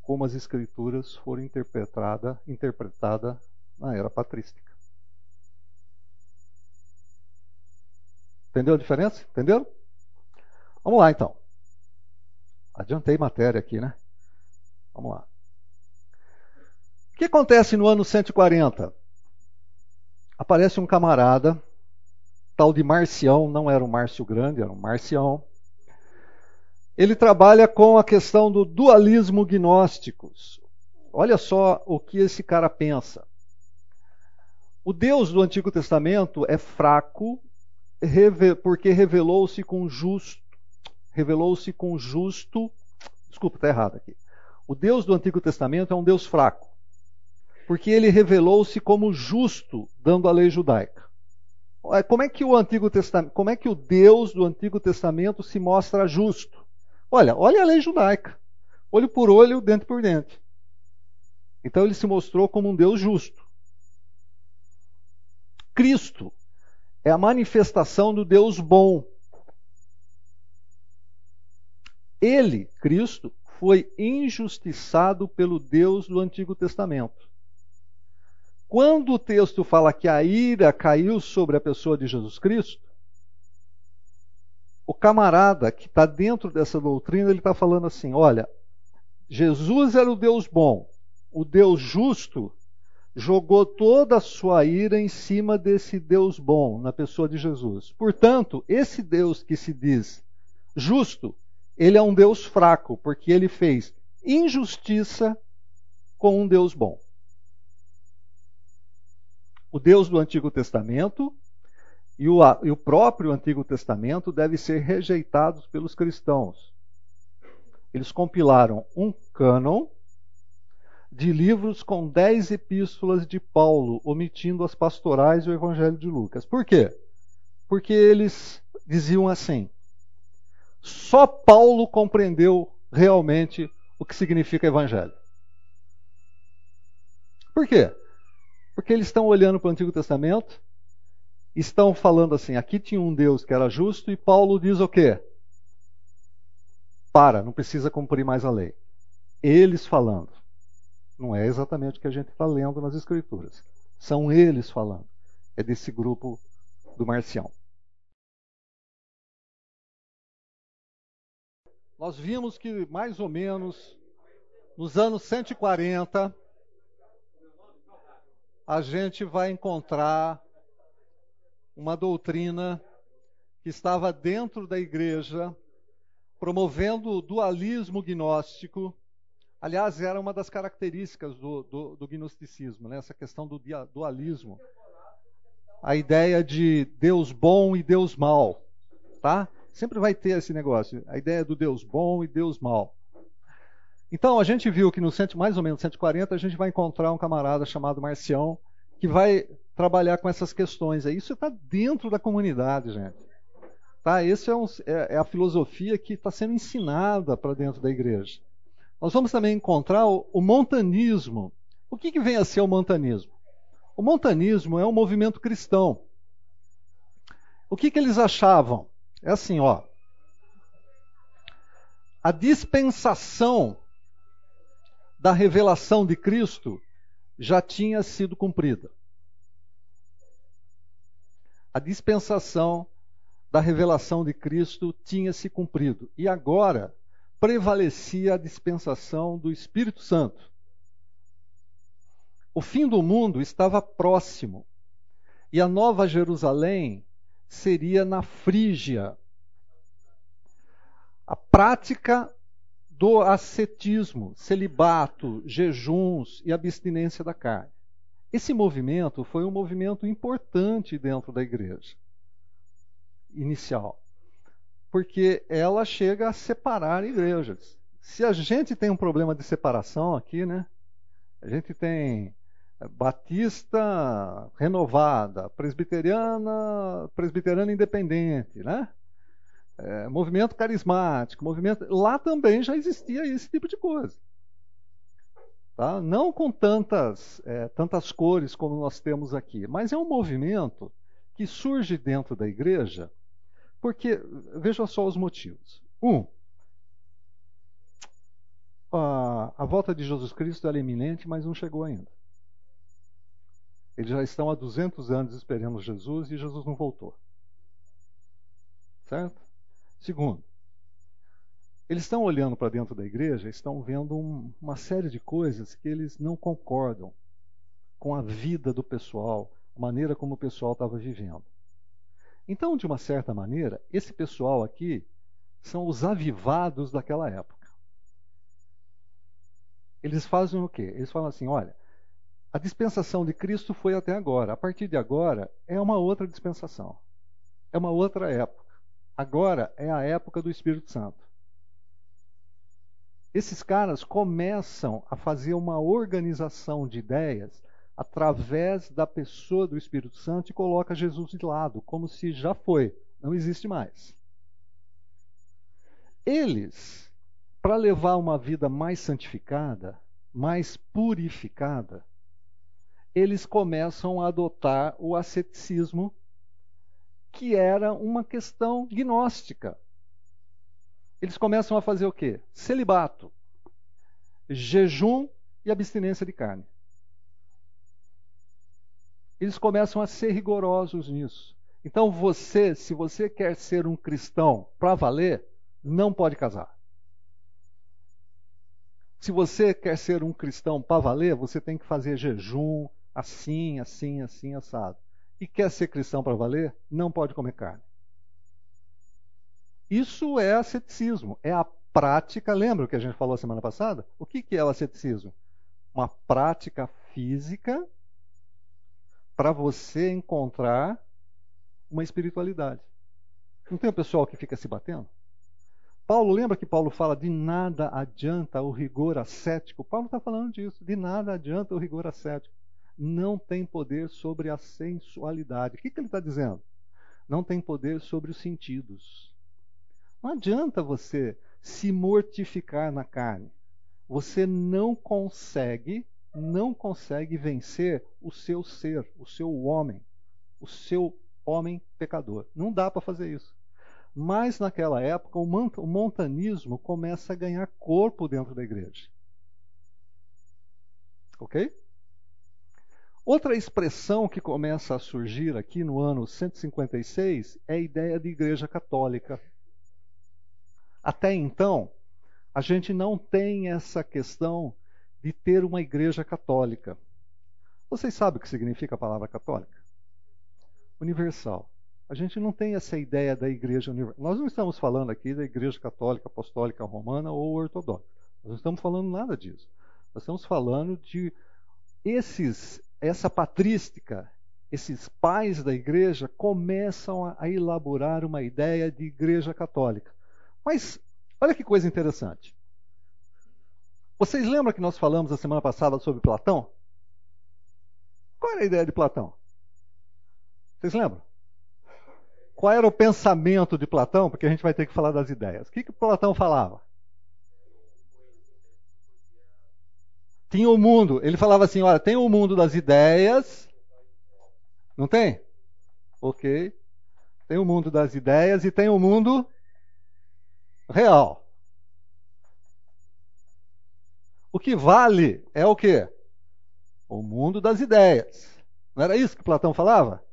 Speaker 1: como as escrituras foram interpretadas interpretada na era patrística. Entendeu a diferença? Entenderam? Vamos lá então. Adiantei matéria aqui, né? Vamos lá. O que acontece no ano 140? Aparece um camarada tal de Marcião, não era um Márcio Grande, era um Marcião. Ele trabalha com a questão do dualismo gnósticos. Olha só o que esse cara pensa. O Deus do Antigo Testamento é fraco porque revelou-se com justo, revelou-se com justo, desculpa, está errado aqui. O Deus do Antigo Testamento é um Deus fraco, porque ele revelou-se como justo, dando a lei judaica. Como é que o Antigo Testamento, como é que o Deus do Antigo Testamento se mostra justo? Olha, olha a lei judaica. Olho por olho, dente por dente. Então ele se mostrou como um Deus justo. Cristo é a manifestação do Deus bom. Ele, Cristo, foi injustiçado pelo Deus do Antigo Testamento. Quando o texto fala que a ira caiu sobre a pessoa de Jesus Cristo, o camarada que está dentro dessa doutrina, ele está falando assim: olha, Jesus era o Deus bom, o Deus justo jogou toda a sua ira em cima desse Deus bom, na pessoa de Jesus. Portanto, esse Deus que se diz justo, ele é um Deus fraco, porque ele fez injustiça com um Deus bom o Deus do Antigo Testamento e o, e o próprio Antigo Testamento devem ser rejeitados pelos cristãos. Eles compilaram um cânon de livros com dez epístolas de Paulo, omitindo as pastorais e o Evangelho de Lucas. Por quê? Porque eles diziam assim: só Paulo compreendeu realmente o que significa Evangelho. Por quê? Porque eles estão olhando para o Antigo Testamento, estão falando assim: aqui tinha um Deus que era justo, e Paulo diz o quê? Para, não precisa cumprir mais a lei. Eles falando. Não é exatamente o que a gente está lendo nas Escrituras. São eles falando. É desse grupo do Marcião. Nós vimos que mais ou menos nos anos 140 a gente vai encontrar uma doutrina que estava dentro da igreja, promovendo o dualismo gnóstico. Aliás, era uma das características do, do, do gnosticismo, né? essa questão do dualismo. a ideia de Deus bom e Deus mal, tá? Sempre vai ter esse negócio, a ideia do Deus bom e Deus mal. Então, a gente viu que no cento, mais ou menos 140 a gente vai encontrar um camarada chamado Marcião que vai trabalhar com essas questões. Isso está dentro da comunidade, gente. Tá? Essa é, um, é, é, a filosofia que está sendo ensinada para dentro da igreja. Nós vamos também encontrar o, o montanismo. O que, que vem a ser o montanismo? O montanismo é um movimento cristão. O que, que eles achavam? É assim, ó. A dispensação da revelação de Cristo já tinha sido cumprida. A dispensação da revelação de Cristo tinha se cumprido. E agora prevalecia a dispensação do Espírito Santo. O fim do mundo estava próximo. E a nova Jerusalém seria na Frígia. A prática do ascetismo, celibato, jejuns e abstinência da carne. Esse movimento foi um movimento importante dentro da igreja inicial, porque ela chega a separar igrejas. Se a gente tem um problema de separação aqui, né? A gente tem batista renovada, presbiteriana, presbiteriana independente, né? é, movimento carismático, movimento. Lá também já existia esse tipo de coisa. Tá? Não com tantas, é, tantas cores como nós temos aqui, mas é um movimento que surge dentro da igreja, porque, veja só os motivos. Um, a, a volta de Jesus Cristo é iminente, mas não chegou ainda. Eles já estão há 200 anos esperando Jesus e Jesus não voltou. Certo? Segundo, eles estão olhando para dentro da igreja, estão vendo um, uma série de coisas que eles não concordam com a vida do pessoal, a maneira como o pessoal estava vivendo. Então, de uma certa maneira, esse pessoal aqui são os avivados daquela época. Eles fazem o quê? Eles falam assim: olha, a dispensação de Cristo foi até agora. A partir de agora é uma outra dispensação. É uma outra época. Agora é a época do Espírito Santo. Esses caras começam a fazer uma organização de ideias através da pessoa do Espírito Santo e coloca Jesus de lado, como se já foi, não existe mais. Eles, para levar uma vida mais santificada, mais purificada, eles começam a adotar o asceticismo que era uma questão gnóstica. Eles começam a fazer o quê? Celibato, jejum e abstinência de carne. Eles começam a ser rigorosos nisso. Então você, se você quer ser um cristão para valer, não pode casar. Se você quer ser um cristão para valer, você tem que fazer jejum, assim, assim, assim, assado e quer ser cristão para valer, não pode comer carne. Isso é asceticismo, é a prática. Lembra o que a gente falou semana passada? O que, é o asceticismo? Uma prática física para você encontrar uma espiritualidade. Não tem o pessoal que fica se batendo? Paulo, lembra que Paulo fala de nada adianta o rigor ascético? Paulo está falando disso, de nada adianta o rigor ascético não tem poder sobre a sensualidade. O que, que ele está dizendo? Não tem poder sobre os sentidos. Não adianta você se mortificar na carne. Você não consegue, não consegue vencer o seu ser, o seu homem, o seu homem pecador. Não dá para fazer isso. Mas naquela época o montanismo começa a ganhar corpo dentro da igreja. Ok? Outra expressão que começa a surgir aqui no ano 156 é a ideia de igreja católica. Até então, a gente não tem essa questão de ter uma igreja católica. Vocês sabem o que significa a palavra católica? Universal. A gente não tem essa ideia da igreja universal. Nós não estamos falando aqui da igreja católica, apostólica romana ou ortodoxa. Nós não estamos falando nada disso. Nós estamos falando de esses essa patrística, esses pais da igreja começam a, elaborar uma ideia de igreja católica. Mas olha que coisa interessante. Vocês lembram que nós falamos a semana passada sobre Platão? Qual era a ideia de Platão? Vocês lembram? Qual era o pensamento de Platão? Porque a gente vai ter que falar das ideias. O que, que Platão falava? Tinha o mundo. Ele falava assim: olha, tem o mundo das ideias. Não tem? Ok. Tem o mundo das ideias e tem o mundo real. O que vale é o quê? O mundo das ideias. Não era isso que Platão falava?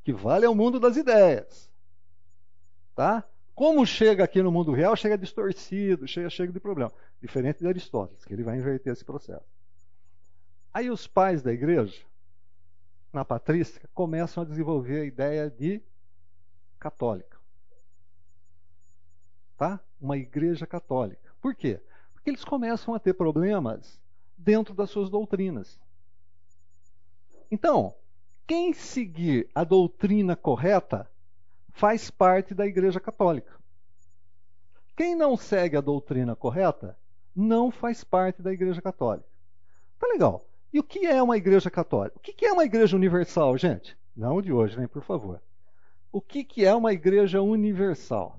Speaker 1: O que vale é o mundo das ideias. Tá? Como chega aqui no mundo real, chega distorcido, chega cheio de problema. Diferente de Aristóteles, que ele vai inverter esse processo. Aí os pais da igreja, na patrística, começam a desenvolver a ideia de católica. Tá? Uma igreja católica. Por quê? Porque eles começam a ter problemas dentro das suas doutrinas. Então, quem seguir a doutrina correta faz parte da Igreja Católica. Quem não segue a doutrina correta não faz parte da Igreja Católica. Tá legal. E o que é uma Igreja Católica? O que é uma Igreja Universal, gente? Não de hoje, né, por favor. O que é uma Igreja Universal?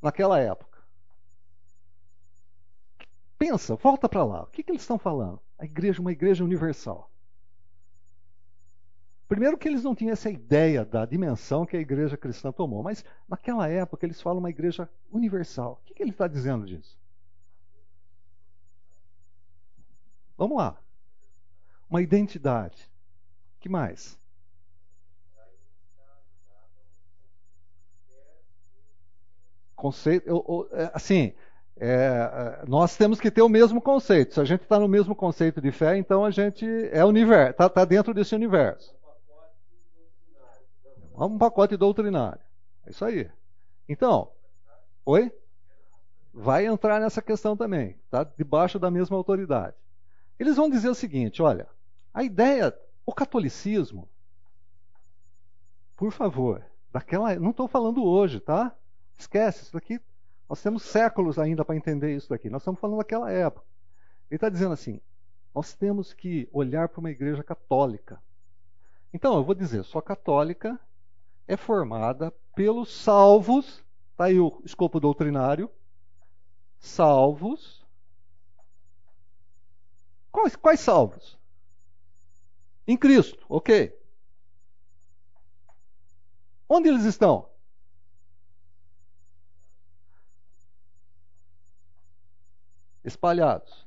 Speaker 1: Naquela época. Pensa, volta para lá. O que, que eles estão falando? A igreja, uma igreja universal. Primeiro que eles não tinham essa ideia da dimensão que a igreja cristã tomou, mas naquela época eles falam uma igreja universal. O que, que ele está dizendo disso? Vamos lá. Uma identidade. Que mais? Conceito, é, assim, é, é, nós temos que ter o mesmo conceito. Se a gente está no mesmo conceito de fé, então a gente é universo, está tá dentro desse universo. Um pacote doutrinário. É isso aí. Então, oi? Vai entrar nessa questão também, tá? Debaixo da mesma autoridade. Eles vão dizer o seguinte: olha, a ideia, o catolicismo, por favor, daquela, não estou falando hoje, tá? Esquece isso daqui. Nós temos séculos ainda para entender isso daqui. Nós estamos falando daquela época. Ele está dizendo assim: nós temos que olhar para uma igreja católica. Então, eu vou dizer, sou católica é formada pelos salvos, está aí o escopo doutrinário, salvos. Quais, quais salvos? Em Cristo, ok. Onde eles estão? Espalhados.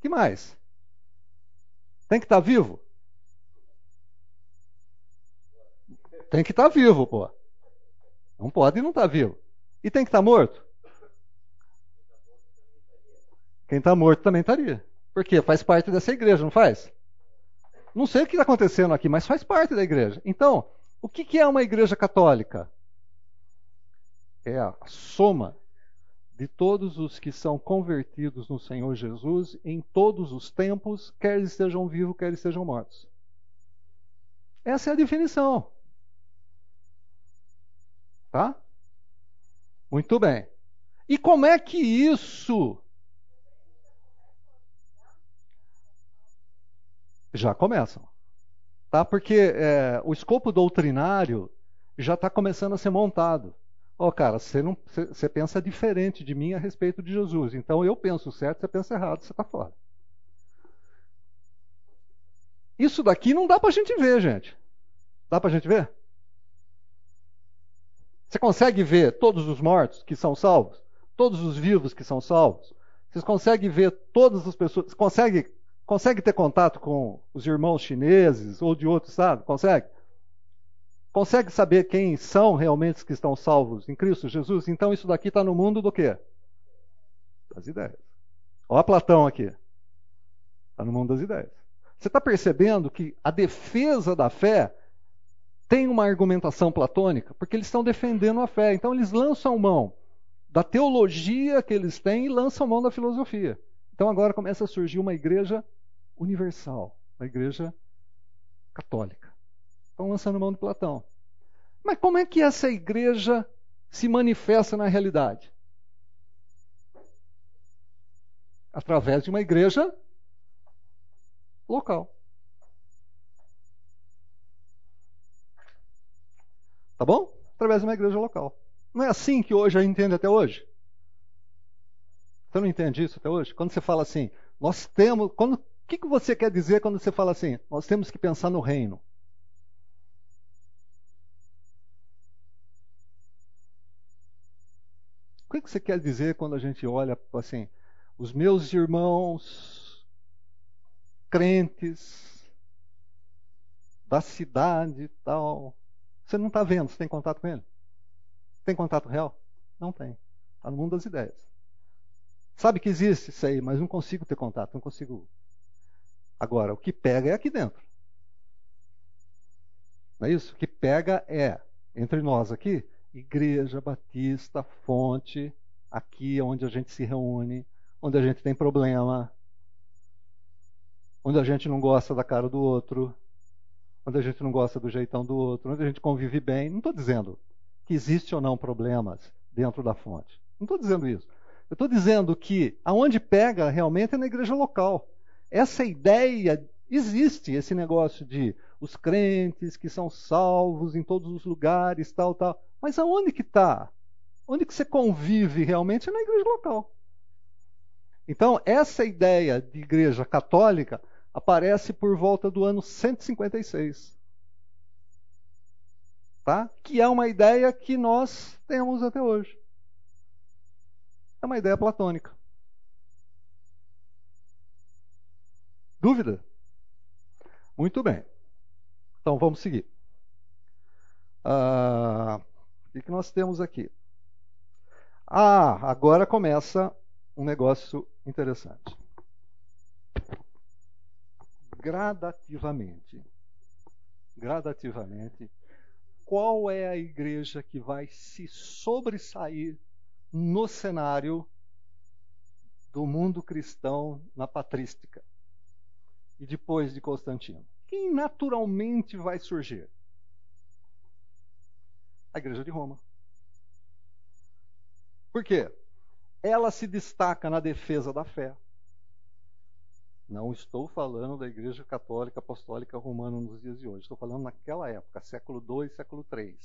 Speaker 1: que mais? Tem que estar vivo? Tem que estar tá vivo, pô. Não pode não estar tá vivo. E tem que estar tá morto? Quem está morto também estaria. Por quê? Faz parte dessa igreja, não faz? Não sei o que está acontecendo aqui, mas faz parte da igreja. Então, o que, que é uma igreja católica? É a soma de todos os que são convertidos no Senhor Jesus em todos os tempos, quer estejam vivos, quer estejam mortos. Essa é a definição. Tá? Muito bem. E como é que isso já começam? Tá? Porque é, o escopo doutrinário já está começando a ser montado. Ó, oh, cara, você, não, você pensa diferente de mim a respeito de Jesus. Então eu penso certo, você pensa errado, você está fora. Isso daqui não dá para a gente ver, gente. Dá para a gente ver? Você consegue ver todos os mortos que são salvos? Todos os vivos que são salvos? Vocês conseguem ver todas as pessoas? Consegue, consegue ter contato com os irmãos chineses ou de outros estados? Consegue? Consegue saber quem são realmente os que estão salvos em Cristo Jesus? Então isso daqui está no mundo do quê? Das ideias. Olha Platão aqui. Está no mundo das ideias. Você está percebendo que a defesa da fé tem uma argumentação platônica, porque eles estão defendendo a fé. Então eles lançam mão da teologia que eles têm e lançam mão da filosofia. Então agora começa a surgir uma igreja universal, a igreja católica. Estão lançando mão de Platão. Mas como é que essa igreja se manifesta na realidade? Através de uma igreja local. Tá bom? Através de uma igreja local. Não é assim que hoje a entende até hoje? Você não entende isso até hoje? Quando você fala assim, nós temos. Quando, o que, que você quer dizer quando você fala assim? Nós temos que pensar no reino. O que, que você quer dizer quando a gente olha assim, os meus irmãos crentes da cidade tal, você não está vendo, você tem contato com ele? Tem contato real? Não tem. Está no mundo das ideias. Sabe que existe? Sei, mas não consigo ter contato, não consigo. Agora, o que pega é aqui dentro. Não é isso? O que pega é, entre nós aqui, Igreja Batista, fonte, aqui onde a gente se reúne, onde a gente tem problema, onde a gente não gosta da cara do outro, onde a gente não gosta do jeitão do outro, onde a gente convive bem. Não estou dizendo que existe ou não problemas dentro da fonte. Não estou dizendo isso. Eu estou dizendo que aonde pega realmente é na igreja local. Essa ideia existe, esse negócio de os crentes que são salvos em todos os lugares, tal, tal. Mas aonde que está? Onde que você convive realmente é na igreja local. Então, essa ideia de igreja católica aparece por volta do ano 156. Tá? Que é uma ideia que nós temos até hoje. É uma ideia platônica. Dúvida? Muito bem. Então vamos seguir. Ah, o que nós temos aqui? Ah, agora começa um negócio interessante gradativamente, gradativamente, qual é a igreja que vai se sobressair no cenário do mundo cristão na patrística e depois de Constantino? Quem naturalmente vai surgir? A igreja de Roma. Por quê? Ela se destaca na defesa da fé não estou falando da Igreja Católica Apostólica Romana nos dias de hoje. Estou falando naquela época, século II, século III.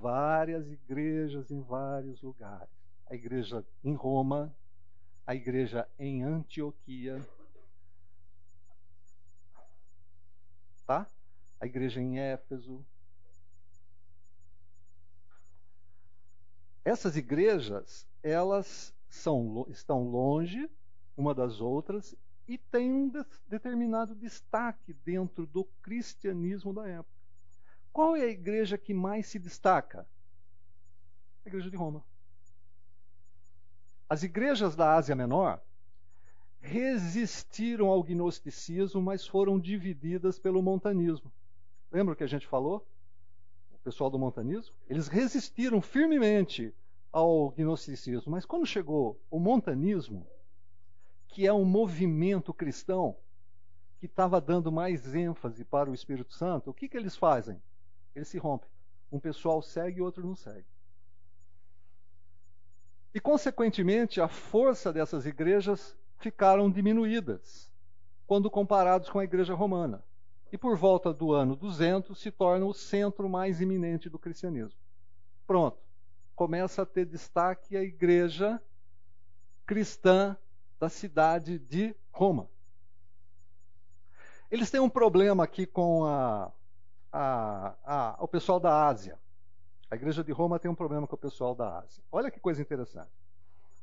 Speaker 1: Várias igrejas em vários lugares. A igreja em Roma, a igreja em Antioquia, tá? A igreja em Éfeso. Essas igrejas, elas são, estão longe uma das outras e tem um de determinado destaque dentro do cristianismo da época. Qual é a igreja que mais se destaca? A igreja de Roma. As igrejas da Ásia Menor resistiram ao gnosticismo, mas foram divididas pelo montanismo. Lembra o que a gente falou? Pessoal do montanismo? Eles resistiram firmemente ao gnosticismo, mas quando chegou o montanismo, que é um movimento cristão que estava dando mais ênfase para o Espírito Santo, o que, que eles fazem? Eles se rompem. Um pessoal segue e outro não segue. E, consequentemente, a força dessas igrejas ficaram diminuídas quando comparados com a igreja romana. E por volta do ano 200 se torna o centro mais iminente do cristianismo. Pronto. Começa a ter destaque a igreja cristã da cidade de Roma. Eles têm um problema aqui com a, a, a, o pessoal da Ásia. A igreja de Roma tem um problema com o pessoal da Ásia. Olha que coisa interessante.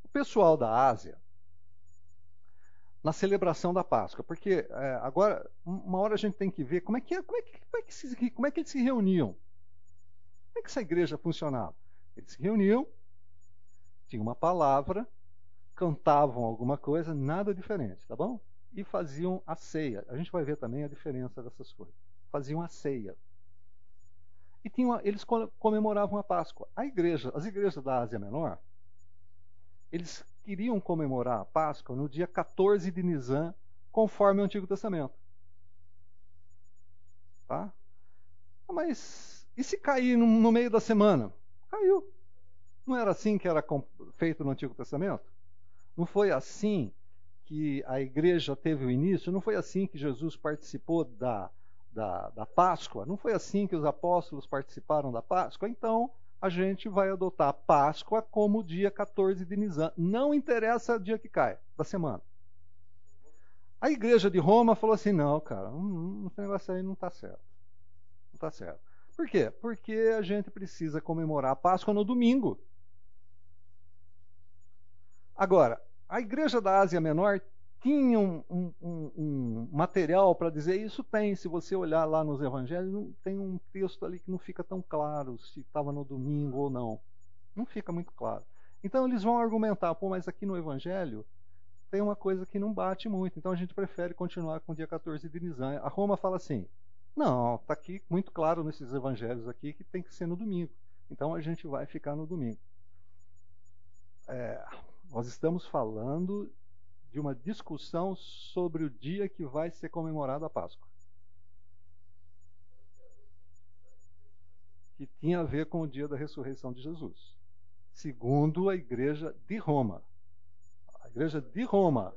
Speaker 1: O pessoal da Ásia, na celebração da Páscoa, porque é, agora, uma hora a gente tem que ver como é que, como é que, como é que, se, como é que eles se reuniam. Como é que essa igreja funcionava? Eles se reuniam, tinha uma palavra, cantavam alguma coisa, nada diferente, tá bom? E faziam a ceia. A gente vai ver também a diferença dessas coisas. Faziam a ceia. E tinham, eles comemoravam a Páscoa. A igreja, as igrejas da Ásia Menor, eles queriam comemorar a Páscoa no dia 14 de Nisan conforme o Antigo Testamento. Tá? Mas e se cair no, no meio da semana? Caiu. Não era assim que era feito no Antigo Testamento? Não foi assim que a igreja teve o início? Não foi assim que Jesus participou da, da, da Páscoa? Não foi assim que os apóstolos participaram da Páscoa? Então, a gente vai adotar a Páscoa como dia 14 de Nisan. Não interessa o dia que cai, da semana. A igreja de Roma falou assim: não, cara, um, esse negócio aí não está certo. Não está certo. Por quê? Porque a gente precisa comemorar a Páscoa no domingo. Agora, a igreja da Ásia Menor tinha um, um, um, material para dizer isso tem. Se você olhar lá nos evangelhos, tem um texto ali que não fica tão claro se estava no domingo ou não. Não fica muito claro. Então eles vão argumentar, pô, mas aqui no evangelho tem uma coisa que não bate muito. Então a gente prefere continuar com o dia 14 de Nisan. A Roma fala assim: não, está aqui muito claro nesses evangelhos aqui que tem que ser no domingo. Então a gente vai ficar no domingo. É, nós estamos falando de uma discussão sobre o dia que vai ser comemorada a Páscoa. Que tinha a ver com o dia da ressurreição de Jesus. Segundo a igreja de Roma. A igreja de Roma.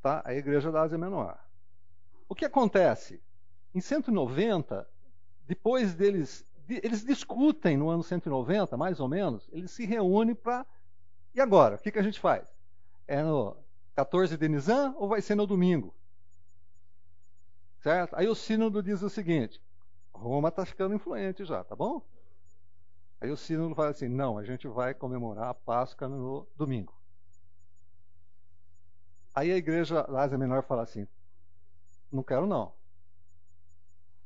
Speaker 1: Tá? A igreja da Ásia Menor. O que acontece? Em 190, depois deles eles discutem no ano 190, mais ou menos, eles se reúnem para. E agora? O que, que a gente faz? É no 14 de Nisan ou vai ser no domingo? Certo? Aí o sínodo diz o seguinte: Roma está ficando influente já, tá bom? Aí o sínodo fala assim: não, a gente vai comemorar a Páscoa no domingo. Aí a igreja Ásia Menor fala assim: não quero não.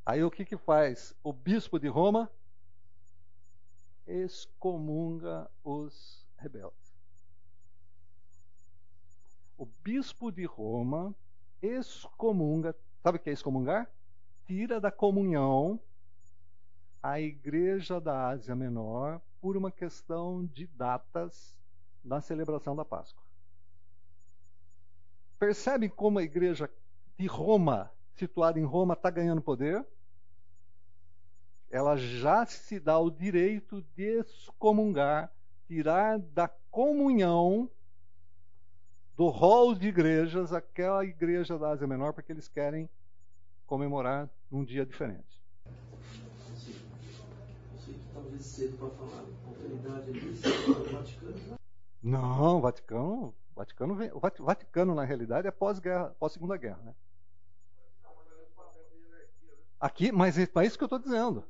Speaker 1: Aí o que, que faz? O bispo de Roma excomunga os rebeldes. O bispo de Roma excomunga, sabe o que é excomungar? Tira da comunhão a igreja da Ásia Menor por uma questão de datas da celebração da Páscoa. Percebe como a igreja de Roma situada em Roma está ganhando poder, ela já se dá o direito de excomungar, tirar da comunhão do rol de igrejas aquela igreja da Ásia Menor, porque eles querem comemorar num dia diferente. autoridade ali, Vaticano. Não, Vaticano, vem, o Vaticano na realidade é pós-guerra, pós-segunda guerra, né? Aqui, mas é isso que eu estou dizendo.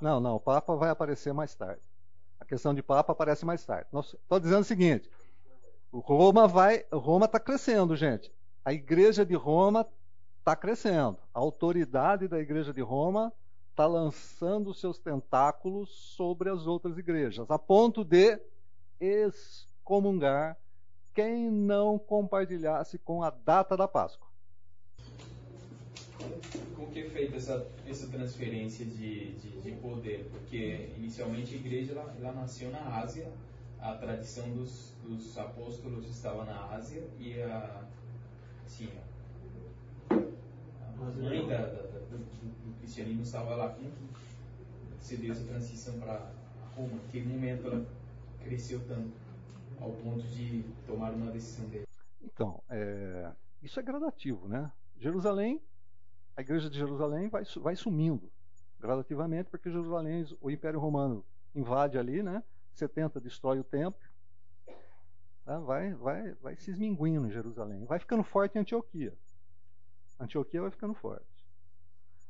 Speaker 1: Não, não, o Papa vai aparecer mais tarde. A questão de Papa aparece mais tarde. Estou dizendo o seguinte: Roma vai, Roma está crescendo, gente. A Igreja de Roma está crescendo. A autoridade da Igreja de Roma está lançando seus tentáculos sobre as outras igrejas, a ponto de excomungar quem não compartilhasse com a data da Páscoa
Speaker 3: que é feita essa, essa transferência de, de, de, poder? Porque inicialmente a igreja ela, ela, nasceu na Ásia, a tradição dos, dos apóstolos estava na Ásia e a, sim, a mãe da, da, da, do, do, cristianismo estava lá. Como se deu essa transição para Roma? Que momento ela cresceu tanto ao ponto de tomar uma decisão dele?
Speaker 1: Então, é, isso é gradativo, né? Jerusalém a igreja de Jerusalém vai, vai sumindo gradativamente, porque Jerusalém, o Império Romano invade ali, né? 70 destrói o templo, tá? vai, vai, vai se esminguindo em Jerusalém. Vai ficando forte em Antioquia. Antioquia vai ficando forte.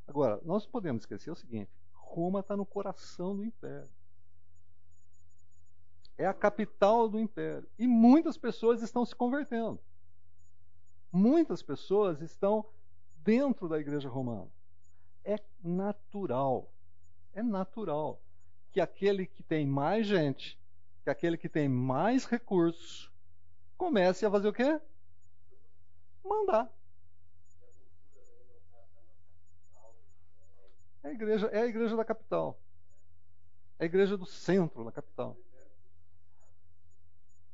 Speaker 1: Agora, nós podemos esquecer o seguinte: Roma está no coração do império. É a capital do império. E muitas pessoas estão se convertendo. Muitas pessoas estão dentro da igreja romana. É natural, é natural que aquele que tem mais gente, que aquele que tem mais recursos, comece a fazer o quê? Mandar. É a igreja, é a igreja da capital. É a igreja do centro da capital.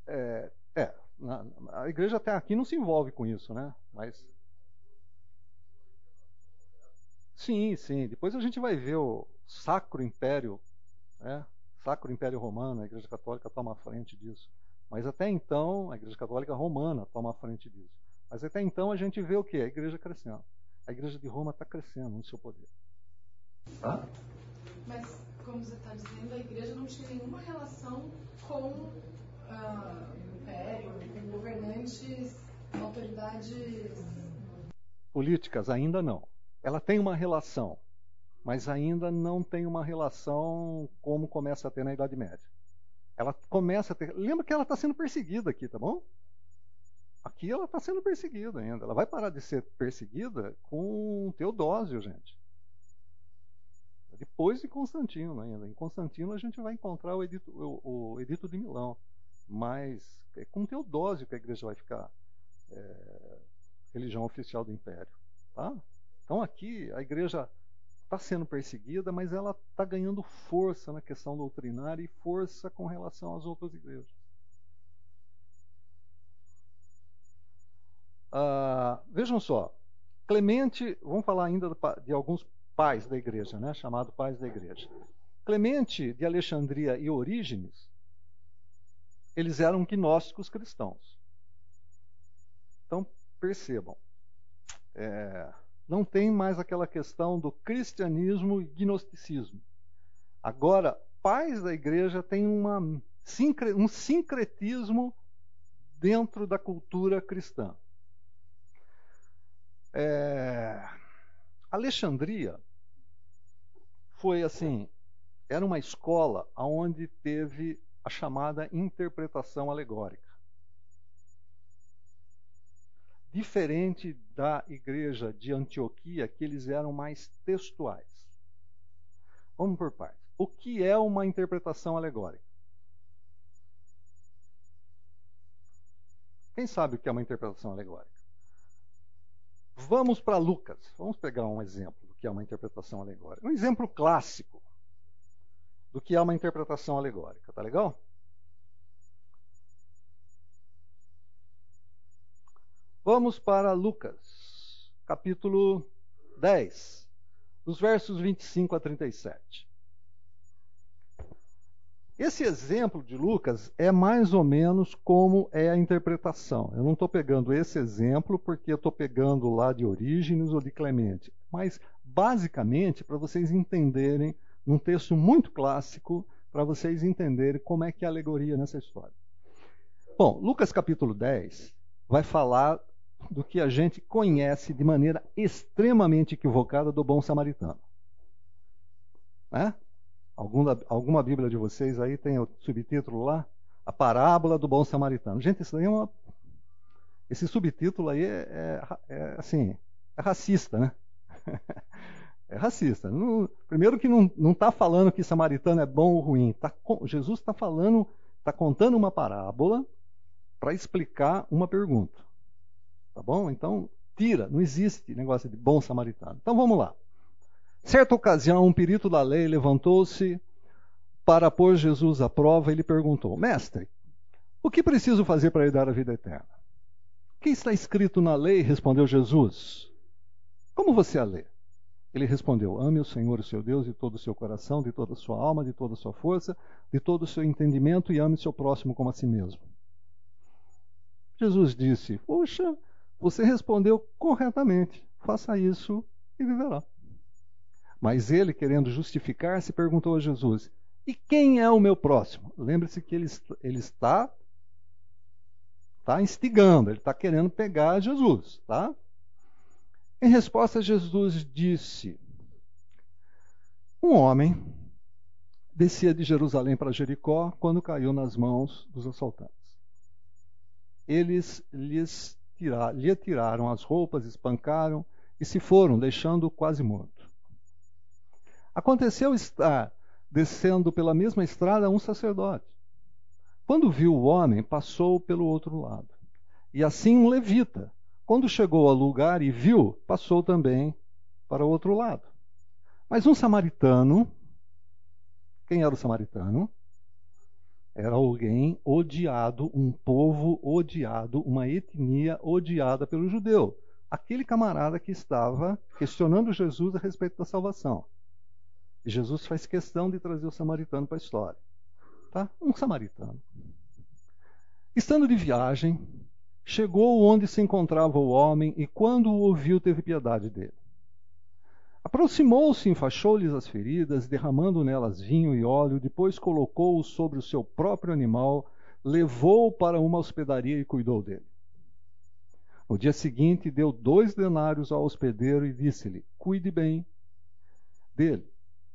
Speaker 1: É, é a igreja até aqui não se envolve com isso, né? Mas. Sim, sim. Depois a gente vai ver o Sacro Império, né? Sacro Império Romano, a Igreja Católica toma a frente disso. Mas até então, a Igreja Católica Romana toma a frente disso. Mas até então a gente vê o que? A Igreja crescendo. A Igreja de Roma está crescendo no seu poder. Tá?
Speaker 4: Mas, como você está dizendo, a Igreja não tinha nenhuma relação com ah, o Império, com governantes, autoridades.
Speaker 1: Políticas, ainda não. Ela tem uma relação, mas ainda não tem uma relação como começa a ter na Idade Média. Ela começa a ter. Lembra que ela está sendo perseguida aqui, tá bom? Aqui ela está sendo perseguida ainda. Ela vai parar de ser perseguida com Teodósio, gente. Depois de Constantino ainda. Em Constantino a gente vai encontrar o edito, o, o edito de Milão. Mas é com Teodósio que a igreja vai ficar é, religião oficial do império. Tá? Então aqui a igreja está sendo perseguida, mas ela está ganhando força na questão doutrinária e força com relação às outras igrejas. Uh, vejam só, Clemente, vamos falar ainda de alguns pais da igreja, né, chamado pais da igreja. Clemente de Alexandria e Orígenes, eles eram gnósticos cristãos. Então, percebam, é, não tem mais aquela questão do cristianismo e gnosticismo. Agora, pais da igreja têm uma, um sincretismo dentro da cultura cristã. É, Alexandria foi assim, era uma escola onde teve a chamada interpretação alegórica. Diferente da igreja de Antioquia, que eles eram mais textuais. Vamos por partes. O que é uma interpretação alegórica? Quem sabe o que é uma interpretação alegórica? Vamos para Lucas. Vamos pegar um exemplo do que é uma interpretação alegórica. Um exemplo clássico do que é uma interpretação alegórica. Tá legal? Vamos para Lucas, capítulo 10, dos versos 25 a 37. Esse exemplo de Lucas é mais ou menos como é a interpretação. Eu não estou pegando esse exemplo porque eu estou pegando lá de Orígenes ou de Clemente, mas basicamente para vocês entenderem, num texto muito clássico, para vocês entenderem como é que é a alegoria nessa história. Bom, Lucas capítulo 10 vai falar do que a gente conhece de maneira extremamente equivocada do bom samaritano. Né? Alguma, alguma Bíblia de vocês aí tem o subtítulo lá? A parábola do bom samaritano. Gente, isso aí é uma. Esse subtítulo aí é, é, é assim, é racista, né? é racista. No, primeiro que não está falando que samaritano é bom ou ruim. Tá, Jesus está falando, está contando uma parábola para explicar uma pergunta. Tá bom? Então, tira, não existe negócio de bom samaritano. Então vamos lá. Certa ocasião, um perito da lei levantou-se para pôr Jesus à prova e lhe perguntou: Mestre, o que preciso fazer para herdar a vida eterna? O que está escrito na lei? respondeu Jesus. Como você a lê? Ele respondeu: Ame o Senhor, o seu Deus, de todo o seu coração, de toda a sua alma, de toda a sua força, de todo o seu entendimento e ame seu próximo como a si mesmo. Jesus disse: Puxa, você respondeu corretamente. Faça isso e viverá. Mas ele, querendo justificar-se, perguntou a Jesus: E quem é o meu próximo? Lembre-se que ele, ele está, está instigando, ele está querendo pegar Jesus. Tá? Em resposta, Jesus disse: Um homem descia de Jerusalém para Jericó quando caiu nas mãos dos assaltantes. Eles lhes tirar, lhe tiraram as roupas, espancaram e se foram, deixando-o quase morto. Aconteceu estar descendo pela mesma estrada um sacerdote. Quando viu o homem, passou pelo outro lado. E assim um levita, quando chegou ao lugar e viu, passou também para o outro lado. Mas um samaritano, quem era o samaritano? Era alguém odiado, um povo odiado, uma etnia odiada pelo judeu. Aquele camarada que estava questionando Jesus a respeito da salvação. E Jesus faz questão de trazer o samaritano para a história. Tá? Um samaritano. Estando de viagem, chegou onde se encontrava o homem e, quando o ouviu, teve piedade dele. Aproximou-se, enfaixou-lhes as feridas, derramando nelas vinho e óleo, depois colocou-o sobre o seu próprio animal, levou-o para uma hospedaria e cuidou dele. No dia seguinte, deu dois denários ao hospedeiro e disse-lhe: Cuide bem dele.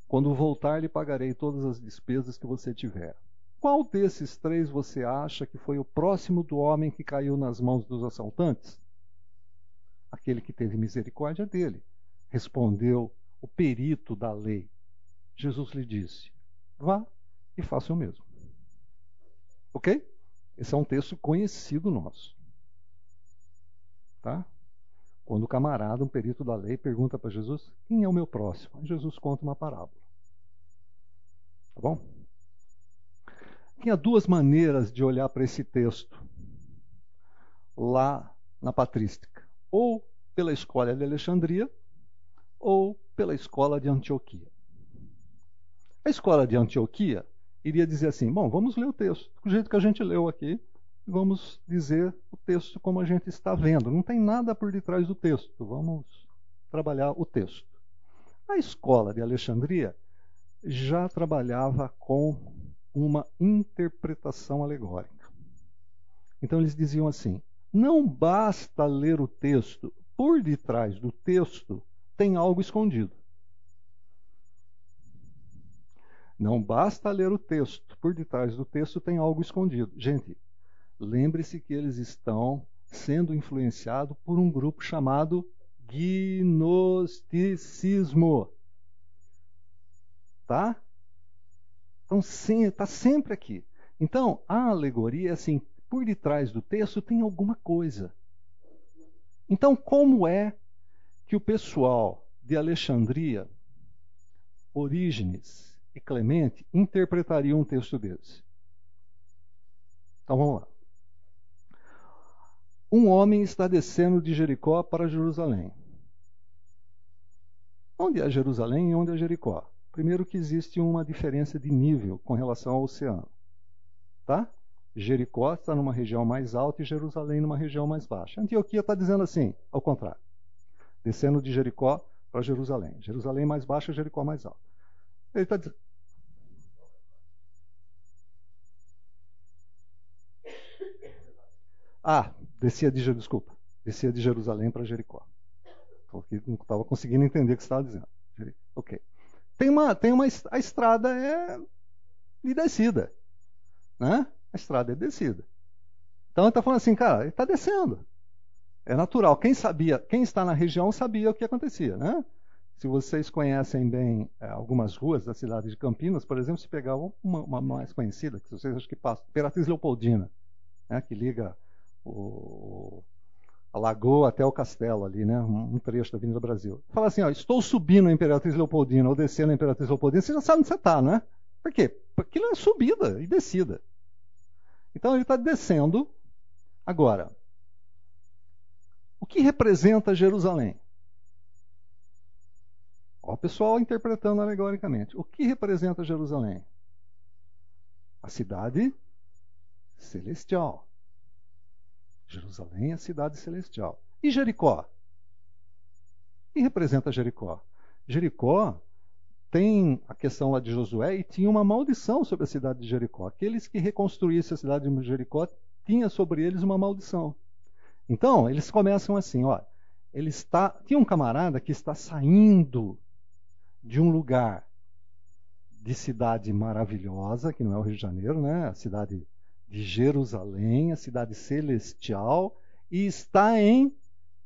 Speaker 1: Quando voltar, lhe pagarei todas as despesas que você tiver. Qual desses três você acha que foi o próximo do homem que caiu nas mãos dos assaltantes? Aquele que teve misericórdia dele respondeu o perito da lei. Jesus lhe disse: Vá e faça o mesmo. Ok? Esse é um texto conhecido nosso. Tá? Quando o camarada, um perito da lei, pergunta para Jesus: Quem é o meu próximo? Aí Jesus conta uma parábola. Tá bom? Tinha duas maneiras de olhar para esse texto lá na patrística. Ou pela escola de Alexandria, ou pela escola de Antioquia. A escola de Antioquia iria dizer assim: bom, vamos ler o texto do jeito que a gente leu aqui, vamos dizer o texto como a gente está vendo. Não tem nada por detrás do texto, vamos trabalhar o texto. A escola de Alexandria já trabalhava com uma interpretação alegórica. Então eles diziam assim: não basta ler o texto, por detrás do texto tem algo escondido. Não basta ler o texto, por detrás do texto tem algo escondido. Gente, lembre-se que eles estão sendo influenciados por um grupo chamado gnosticismo. Tá? Então, está sempre aqui. Então, a alegoria é assim: por detrás do texto tem alguma coisa. Então, como é que o pessoal de Alexandria, Orígenes e Clemente interpretariam um texto desse. Então vamos lá. Um homem está descendo de Jericó para Jerusalém. Onde é Jerusalém e onde é Jericó? Primeiro que existe uma diferença de nível com relação ao oceano. Tá? Jericó está numa região mais alta e Jerusalém numa região mais baixa. Antioquia está dizendo assim, ao contrário descendo de Jericó para Jerusalém. Jerusalém mais baixa, Jericó mais alta. Ele está dizendo. Ah, descia de desculpa, descia de Jerusalém para Jericó. Porque não estava conseguindo entender o que estava dizendo. Ok. Tem uma, tem uma, a estrada é de descida, né? A estrada é descida. Então ele está falando assim, cara, ele está descendo. É natural. Quem sabia, quem está na região sabia o que acontecia, né? Se vocês conhecem bem é, algumas ruas da cidade de Campinas, por exemplo, se pegar uma, uma mais conhecida, que vocês acham que passa, Imperatriz Leopoldina, né, que liga o, a lagoa até o castelo ali, né, um, trecho da Avenida Brasil. Fala assim, ó, estou subindo a Imperatriz Leopoldina ou descendo a Imperatriz Leopoldina, você já sabe onde você está, né? Por quê? Porque aquilo é subida e descida. Então ele está descendo. Agora, o que representa Jerusalém? Ó, o pessoal interpretando alegoricamente. O que representa Jerusalém? A cidade celestial. Jerusalém é a cidade celestial. E Jericó? Que representa Jericó? Jericó tem a questão lá de Josué e tinha uma maldição sobre a cidade de Jericó. Aqueles que reconstruíssem a cidade de Jericó tinha sobre eles uma maldição. Então, eles começam assim, ó. Ele está, tinha um camarada que está saindo de um lugar de cidade maravilhosa, que não é o Rio de Janeiro, né? A cidade de Jerusalém, a cidade celestial, e está em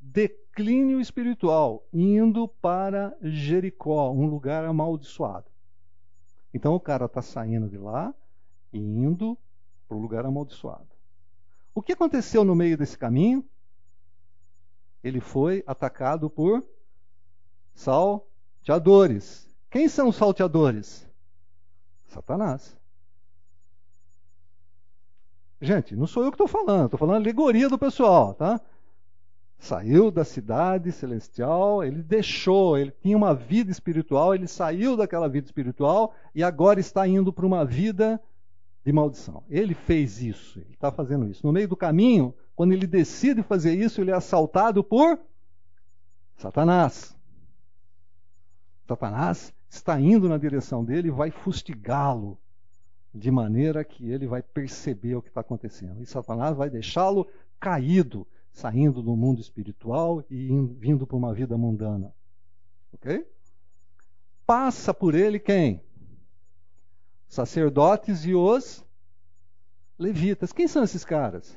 Speaker 1: declínio espiritual, indo para Jericó, um lugar amaldiçoado. Então o cara está saindo de lá e indo para o lugar amaldiçoado. O que aconteceu no meio desse caminho? Ele foi atacado por salteadores. Quem são os salteadores? Satanás. Gente, não sou eu que estou falando, estou falando alegoria do pessoal, tá? Saiu da cidade celestial, ele deixou, ele tinha uma vida espiritual, ele saiu daquela vida espiritual e agora está indo para uma vida de maldição. Ele fez isso, ele está fazendo isso. No meio do caminho, quando ele decide fazer isso, ele é assaltado por Satanás. Satanás está indo na direção dele e vai fustigá-lo, de maneira que ele vai perceber o que está acontecendo. E Satanás vai deixá-lo caído, saindo do mundo espiritual e vindo para uma vida mundana. Ok? Passa por ele quem? Sacerdotes e os levitas. Quem são esses caras?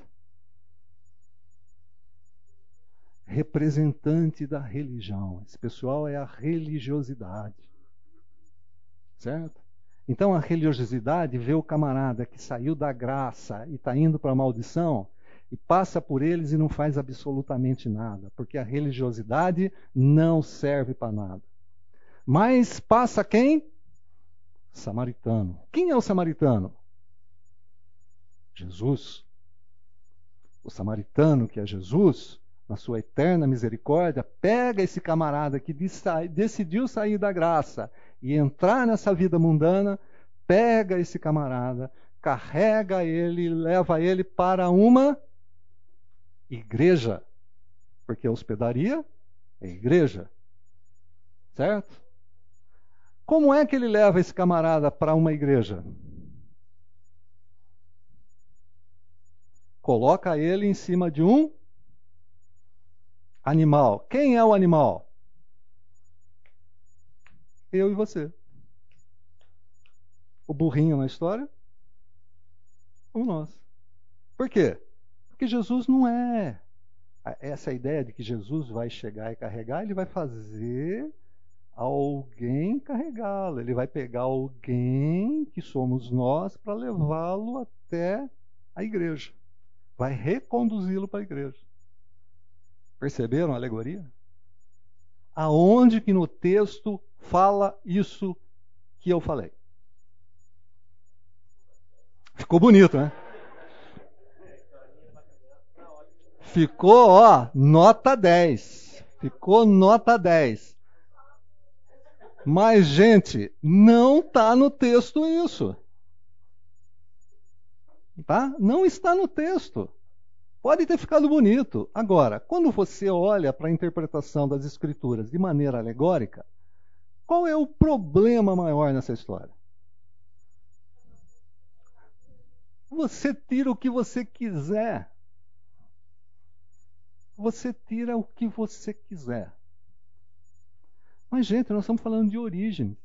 Speaker 1: Representante da religião. Esse pessoal é a religiosidade. Certo? Então a religiosidade vê o camarada que saiu da graça e está indo para a maldição e passa por eles e não faz absolutamente nada, porque a religiosidade não serve para nada. Mas passa quem? Samaritano. Quem é o samaritano? Jesus. O samaritano, que é Jesus, na sua eterna misericórdia, pega esse camarada que decidiu sair da graça e entrar nessa vida mundana, pega esse camarada, carrega ele, leva ele para uma igreja. Porque a hospedaria é igreja. Certo? Como é que ele leva esse camarada para uma igreja? Coloca ele em cima de um animal. Quem é o animal? Eu e você. O burrinho na história? Ou nós. Por quê? Porque Jesus não é. Essa ideia de que Jesus vai chegar e carregar, ele vai fazer alguém carregá-lo. Ele vai pegar alguém que somos nós para levá-lo até a igreja. Vai reconduzi-lo para a igreja. Perceberam a alegoria? Aonde que no texto fala isso que eu falei? Ficou bonito, né? Ficou, ó, nota 10. Ficou nota 10. Mas, gente, não está no texto isso. Tá? Não está no texto. Pode ter ficado bonito. Agora, quando você olha para a interpretação das escrituras de maneira alegórica, qual é o problema maior nessa história? Você tira o que você quiser. Você tira o que você quiser. Mas, gente, nós estamos falando de origem.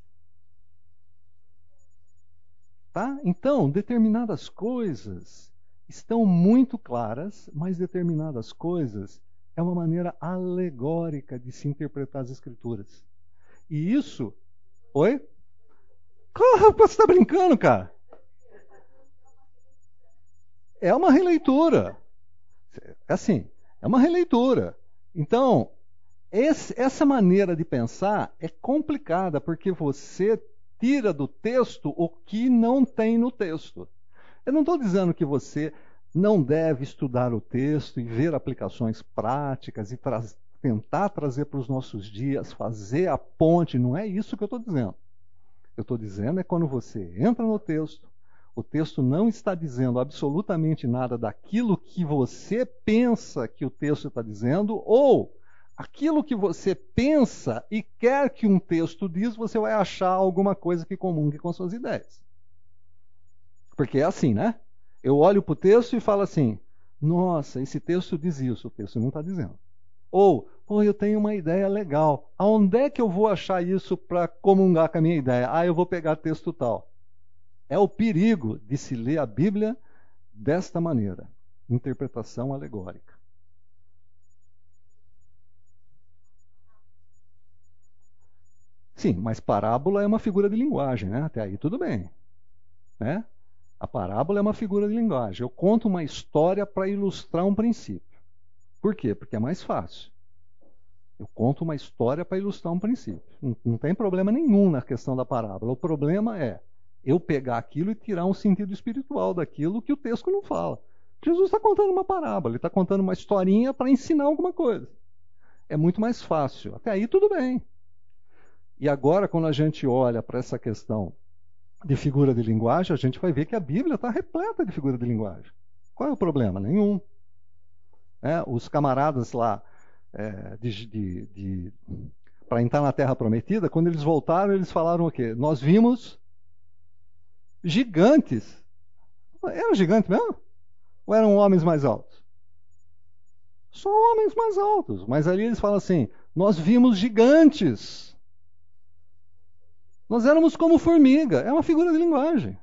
Speaker 1: Tá? Então, determinadas coisas estão muito claras, mas determinadas coisas é uma maneira alegórica de se interpretar as escrituras. E isso. Oi? Você está brincando, cara? É uma releitura. É assim, é uma releitura. Então, esse, essa maneira de pensar é complicada porque você tira do texto o que não tem no texto. Eu não estou dizendo que você não deve estudar o texto e ver aplicações práticas e tra tentar trazer para os nossos dias, fazer a ponte, não é isso que eu estou dizendo. Eu estou dizendo é quando você entra no texto, o texto não está dizendo absolutamente nada daquilo que você pensa que o texto está dizendo, ou aquilo que você pensa e quer que um texto diz, você vai achar alguma coisa que comungue com suas ideias. Porque é assim, né? Eu olho para o texto e falo assim: nossa, esse texto diz isso, o texto não está dizendo. Ou, pô, eu tenho uma ideia legal. Aonde é que eu vou achar isso para comungar com a minha ideia? Ah, eu vou pegar texto tal. É o perigo de se ler a Bíblia desta maneira interpretação alegórica. Sim, mas parábola é uma figura de linguagem, né? Até aí tudo bem. Né? A parábola é uma figura de linguagem. Eu conto uma história para ilustrar um princípio. Por quê? Porque é mais fácil. Eu conto uma história para ilustrar um princípio. Não, não tem problema nenhum na questão da parábola. O problema é eu pegar aquilo e tirar um sentido espiritual daquilo que o texto não fala. Jesus está contando uma parábola, ele está contando uma historinha para ensinar alguma coisa. É muito mais fácil. Até aí tudo bem. E agora, quando a gente olha para essa questão de figura de linguagem, a gente vai ver que a Bíblia está repleta de figura de linguagem. Qual é o problema? Nenhum. É, os camaradas lá é, de, de, de para entrar na Terra Prometida, quando eles voltaram, eles falaram o quê? Nós vimos gigantes. Eram gigantes mesmo? Ou eram homens mais altos? Só homens mais altos. Mas ali eles falam assim: nós vimos gigantes. Nós éramos como formiga. É uma figura de linguagem.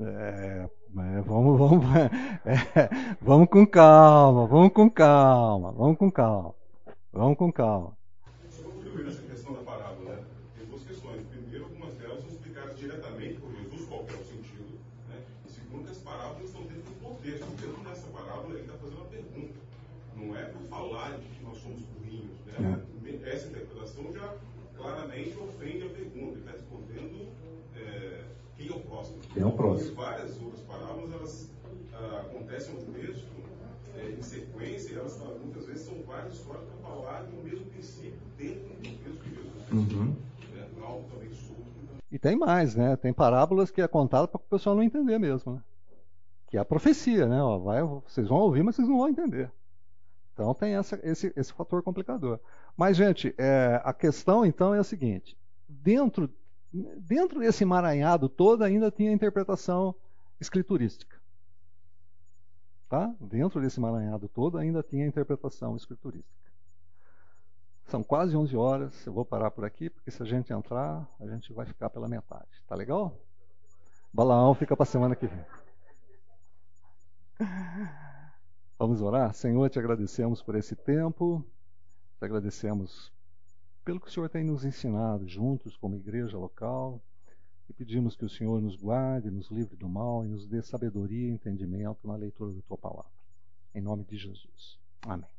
Speaker 1: É, é, vamos, vamos, é, vamos com calma, vamos com calma, vamos com calma, vamos com calma.
Speaker 8: Só contribuir nessa questão da parábola, né? tem duas questões. Primeiro, algumas delas são explicadas diretamente por Jesus, qual é o sentido, né? e segundo, que as parábolas estão dentro do contexto. Mesmo nessa parábola, ele está fazendo uma pergunta. Não é por falar de que nós somos burrinhos. Né? É. Essa interpretação já claramente ofende a pergunta. Ele está respondendo é, quem é o próximo.
Speaker 1: Quem é o próximo.
Speaker 8: E várias outras parábolas, elas ah, acontecem no texto é, em sequência, e elas muitas vezes são várias histórias para falar do mesmo princípio dentro do texto que Jesus
Speaker 1: Uhum.
Speaker 8: né? Algo também solto.
Speaker 1: E tem mais, né? Tem parábolas que é contada para o pessoal não entender mesmo, né? Que é a profecia, né? Ó, vai, vocês vão ouvir, mas vocês não vão entender. Então tem essa, esse, esse fator complicador. Mas, gente, é, a questão então é a seguinte: dentro, dentro desse emaranhado todo ainda tinha a interpretação escriturística. Tá? Dentro desse emaranhado todo ainda tinha a interpretação escriturística. São quase 11 horas, eu vou parar por aqui, porque se a gente entrar, a gente vai ficar pela metade. Tá legal? Balaão fica para semana que vem. Vamos orar? Senhor, te agradecemos por esse tempo, te agradecemos pelo que o Senhor tem nos ensinado juntos como igreja local e pedimos que o Senhor nos guarde, nos livre do mal e nos dê sabedoria e entendimento na leitura da tua palavra. Em nome de Jesus. Amém.